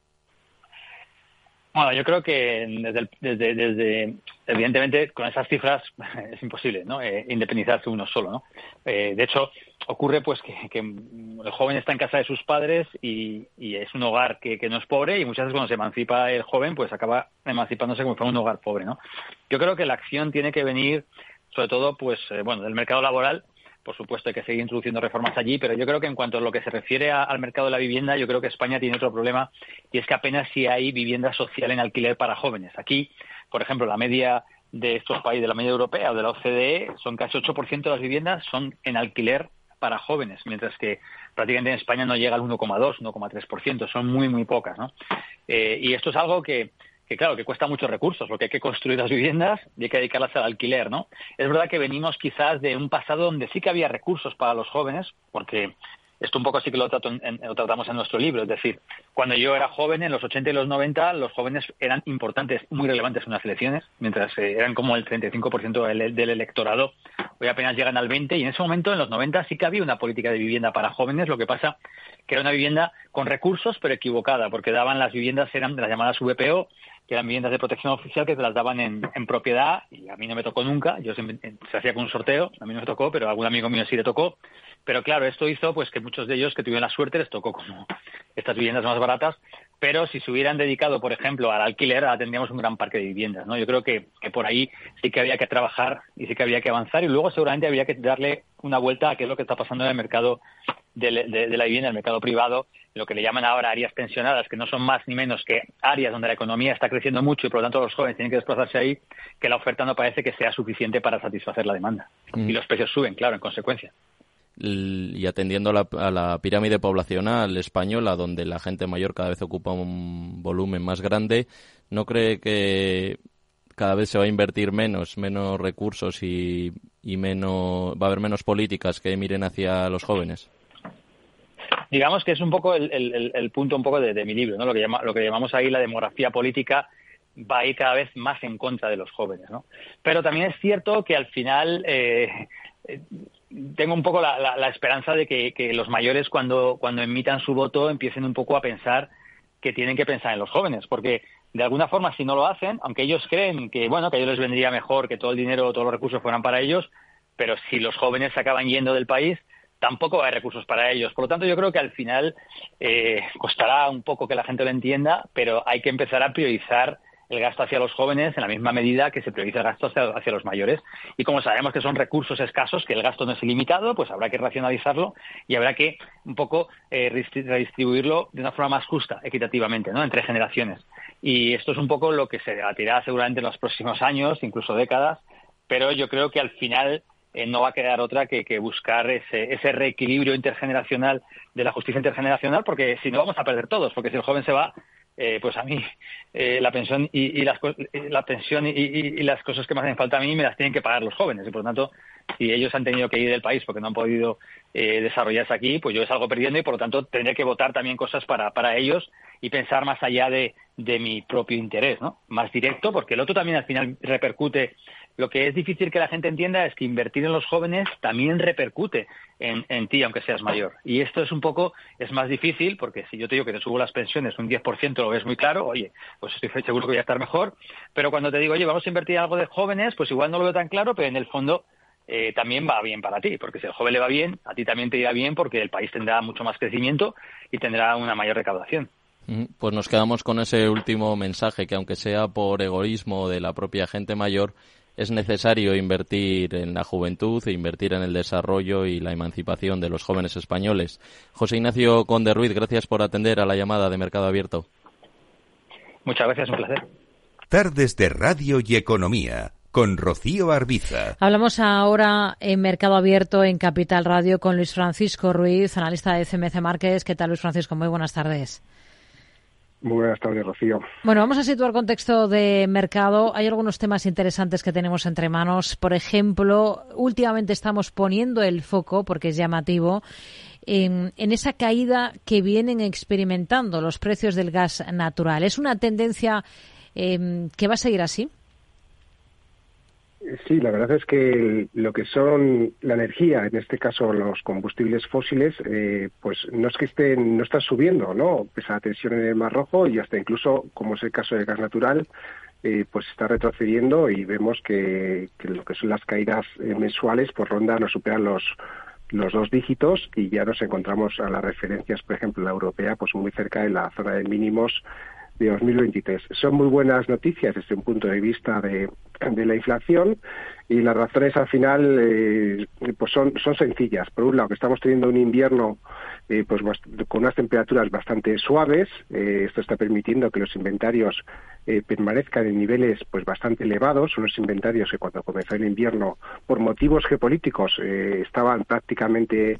Bueno, yo creo que desde, desde, desde, evidentemente con esas cifras [LAUGHS] es imposible, ¿no? Eh, independizarse uno solo, ¿no? Eh, de hecho, ocurre pues que, el joven está en casa de sus padres y, es un hogar que, no es pobre y muchas veces cuando se emancipa el joven pues acaba emancipándose como si fuera un hogar pobre, ¿no? Yo creo que la acción tiene que venir sobre todo pues eh, bueno del mercado laboral por supuesto hay que seguir introduciendo reformas allí, pero yo creo que en cuanto a lo que se refiere al mercado de la vivienda, yo creo que España tiene otro problema y es que apenas si hay vivienda social en alquiler para jóvenes. Aquí, por ejemplo, la media de estos países, de la media europea o de la OCDE, son casi 8% de las viviendas son en alquiler para jóvenes, mientras que prácticamente en España no llega al 1,2, 1,3%, son muy, muy pocas. ¿no? Eh, y esto es algo que, que claro, que cuesta muchos recursos, porque hay que construir las viviendas y hay que dedicarlas al alquiler, ¿no? Es verdad que venimos quizás de un pasado donde sí que había recursos para los jóvenes, porque esto un poco sí que lo, tratamos en nuestro libro, es decir, cuando yo era joven, en los 80 y los 90, los jóvenes eran importantes, muy relevantes en las elecciones, mientras eh, eran como el 35% del, del electorado, hoy apenas llegan al 20, y en ese momento, en los 90, sí que había una política de vivienda para jóvenes, lo que pasa que era una vivienda con recursos, pero equivocada, porque daban las viviendas, eran las llamadas VPO, que eran viviendas de protección oficial que te las daban en, propiedad y a mí no me tocó nunca, yo se hacía con un sorteo, a mí no me tocó, pero a algún amigo mío sí le tocó. Pero claro, esto hizo pues que muchos de ellos que tuvieron la suerte les tocó como estas viviendas más baratas, pero si se hubieran dedicado, por ejemplo, al alquiler, ahora tendríamos un gran parque de viviendas, ¿no? Yo creo que, que por ahí sí que había que trabajar y sí que había que avanzar y luego seguramente había que darle una vuelta a qué es lo que está pasando en el mercado de, la vivienda, el mercado privado, lo que le llaman ahora áreas pensionadas, que no son más ni menos que áreas donde la economía está creciendo mucho y por lo tanto los jóvenes tienen que desplazarse ahí, que la oferta no parece que sea suficiente para satisfacer la demanda. Mm. Y los precios suben, claro, en consecuencia. Y atendiendo a la, a la pirámide poblacional española, donde la gente mayor cada vez ocupa un volumen más grande, ¿no cree que cada vez se va a invertir menos, menos recursos y, y menos, va a haber menos políticas que miren hacia los jóvenes? digamos que es un poco el, punto un poco de, mi libro, ¿no? Lo que, lo que llamamos ahí la demografía política va a ir cada vez más en contra de los jóvenes, ¿no? Pero también es cierto que al final eh, eh, tengo un poco la, esperanza de que, los mayores cuando, cuando emitan su voto empiecen un poco a pensar que tienen que pensar en los jóvenes, porque de alguna forma si no lo hacen, aunque ellos creen que bueno que a ellos les vendría mejor que todo el dinero o todos los recursos fueran para ellos, pero si los jóvenes se acaban yendo del país, tampoco hay recursos para ellos. Por lo tanto, yo creo que al final eh, costará un poco que la gente lo entienda, pero hay que empezar a priorizar el gasto hacia los jóvenes en la misma medida que se prioriza el gasto hacia, los mayores. Y como sabemos que son recursos escasos, que el gasto no es ilimitado, pues habrá que racionalizarlo y habrá que un poco eh, redistribuirlo de una forma más justa, equitativamente, ¿no? entre generaciones. Y esto es un poco lo que se debatirá seguramente en los próximos años, incluso décadas, pero yo creo que al final eh, no va a quedar otra que, buscar ese, ese, reequilibrio intergeneracional de la justicia intergeneracional, porque si no vamos a perder todos, porque si el joven se va, eh, pues a mí eh, la pensión y, las la pensión y, las cosas que me hacen falta a mí me las tienen que pagar los jóvenes y por lo tanto si ellos han tenido que ir del país porque no han podido eh, desarrollarse aquí pues yo salgo perdiendo y por lo tanto tendré que votar también cosas para, para ellos y pensar más allá de, de mi propio interés no más directo porque el otro también al final repercute lo que es difícil que la gente entienda es que invertir en los jóvenes también repercute en, ti, aunque seas mayor. Y esto es un poco, es más difícil, porque si yo te digo que te subo las pensiones un 10%, lo ves muy claro, oye, pues estoy seguro que voy a estar mejor. Pero cuando te digo, oye, vamos a invertir algo de jóvenes, pues igual no lo veo tan claro, pero en el fondo eh, también va bien para ti, porque si el joven le va bien, a ti también te irá bien, porque el país tendrá mucho más crecimiento y tendrá una mayor recaudación. Pues nos quedamos con ese último mensaje, que aunque sea por egoísmo de la propia gente mayor, es necesario invertir en la juventud e invertir en el desarrollo y la emancipación de los jóvenes españoles. José Ignacio Conde Ruiz, gracias por atender a la llamada de Mercado Abierto. Muchas gracias, un placer. Tardes de Radio y Economía con Rocío Arbiza. Hablamos ahora en Mercado Abierto en Capital Radio con Luis Francisco Ruiz, analista de CMC Márquez. ¿Qué tal, Luis Francisco? Muy buenas tardes. Muy buenas tardes, Rocío. Bueno, vamos a situar contexto de mercado. Hay algunos temas interesantes que tenemos entre manos. Por ejemplo, últimamente estamos poniendo el foco, porque es llamativo, en, esa caída que vienen experimentando los precios del gas natural. ¿Es una tendencia em, que va a seguir así? Sí, la verdad es que lo que son la energía, en este caso los combustibles fósiles, eh, pues no es que estén, no están subiendo, ¿no? Pese a la tensión en el Mar Rojo y hasta incluso, como es el caso del gas natural, eh, pues está retrocediendo y vemos que, lo que son las caídas eh, mensuales pues rondan o superan los los dos dígitos y ya nos encontramos a las referencias, por ejemplo, la europea, pues muy cerca de la zona de mínimos de 2023. Son muy buenas noticias desde un punto de vista de, la inflación y las razones al final eh, pues son, son sencillas. Por un lado, que estamos teniendo un invierno eh, pues con unas temperaturas bastante suaves. Eh, esto está permitiendo que los inventarios permanezcan en niveles pues bastante elevados. Unos inventarios que cuando comenzó el invierno, por motivos geopolíticos, estaban prácticamente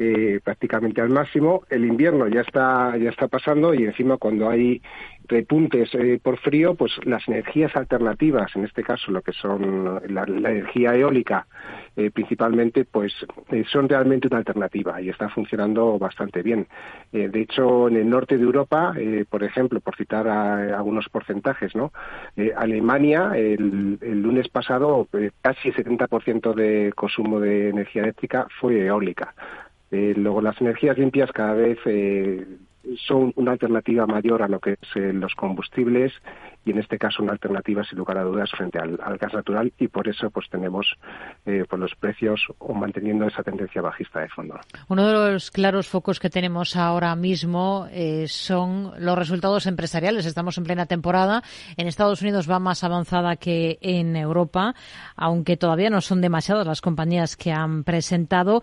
eh, prácticamente al máximo. El invierno ya está, ya está pasando y encima cuando hay repuntes eh, por frío, pues las energías alternativas, en este caso lo que son la, energía eólica eh, principalmente, pues son realmente una alternativa y está funcionando bastante bien. de hecho, en el norte de Europa, por ejemplo, por citar algunos porcentajes, ¿no? Alemania el, el, lunes pasado casi el 70% de consumo de energía eléctrica fue eólica. Eh, luego, las energías limpias cada vez eh, son una alternativa mayor a lo que es eh, los combustibles y en este caso una alternativa sin lugar a dudas frente al, gas natural y por eso pues tenemos eh, pues los precios o manteniendo esa tendencia bajista de fondo. Uno de los claros focos que tenemos ahora mismo son los resultados empresariales. Estamos en plena temporada. En Estados Unidos va más avanzada que en Europa, aunque todavía no son demasiadas las compañías que han presentado.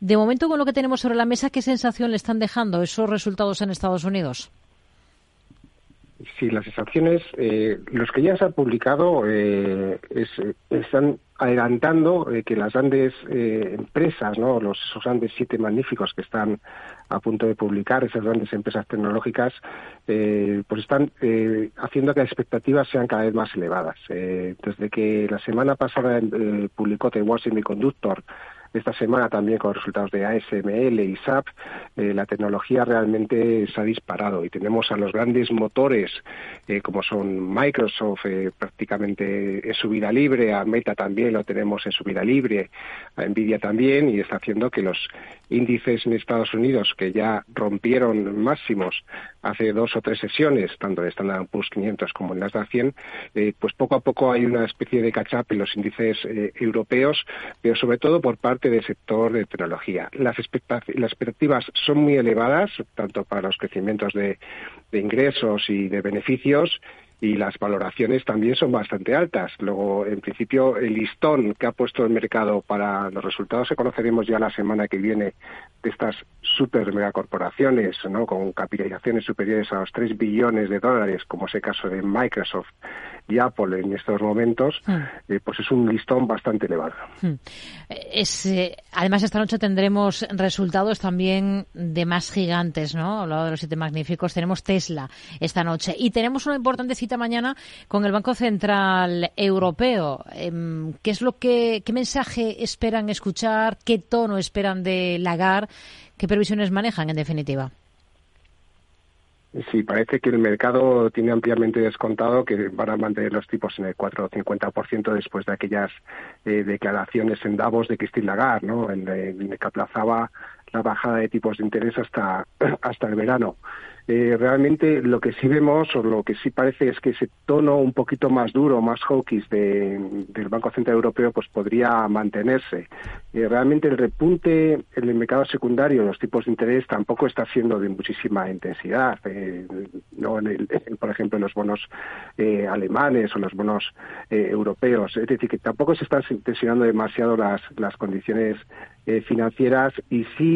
De momento, con lo que tenemos sobre la mesa, ¿qué sensación le están dejando esos resultados en Estados Unidos? Sí, las sensaciones, eh, los que ya se han publicado eh, están adelantando eh, que las grandes empresas, ¿no? los, esos grandes siete magníficos que están a punto de publicar, esas grandes empresas tecnológicas, pues están haciendo que las expectativas sean cada vez más elevadas. desde que la semana pasada publicó Taiwan Semiconductor esta semana también con resultados de ASML y SAP, eh, la tecnología realmente se ha disparado y tenemos a los grandes motores eh, como son Microsoft eh, prácticamente en su vida libre, a Meta también lo tenemos en su vida libre, a Nvidia también y está haciendo que los índices en Estados Unidos que ya rompieron máximos hace dos o tres sesiones, tanto en Standard Poor's 500 como en Nasdaq 100, pues poco a poco hay una especie de catch-up en los índices europeos, pero sobre todo por parte del sector de tecnología. Las, expectativas son muy elevadas, tanto para los crecimientos de, ingresos y de beneficios, y las valoraciones también son bastante altas. Luego, en principio, el listón que ha puesto el mercado para los resultados que conoceremos ya la semana que viene de estas super megacorporaciones, ¿no? Con capitalizaciones superiores a los 3 billones de dólares, como es el caso de Microsoft y Apple en estos momentos, hmm. eh, pues es un listón bastante elevado. Hmm. Es, eh, además, esta noche tendremos resultados también de más gigantes, ¿no? Hablado de los siete magníficos. Tenemos Tesla esta noche y tenemos una importante cita mañana con el Banco Central Europeo. Em, ¿Qué es lo que, qué mensaje esperan escuchar? ¿Qué tono esperan de Lagar? ¿Qué previsiones manejan, en definitiva? Sí, parece que el mercado tiene ampliamente descontado que van a mantener los tipos en el 4 o 50% después de aquellas eh, declaraciones en Davos de Christine Lagarde, ¿no? en, en, que aplazaba la bajada de tipos de interés hasta, [CLEARS THROAT] hasta el verano. Eh, realmente lo que sí vemos o lo que sí parece es que ese tono un poquito más duro, más hawkish del Banco Central Europeo pues podría mantenerse. Eh, realmente el repunte en el mercado secundario, los tipos de interés tampoco está siendo de muchísima intensidad. Eh, no en por ejemplo, en los bonos alemanes o los bonos europeos. Es decir, que tampoco se están tensionando demasiado las, las condiciones financieras y sí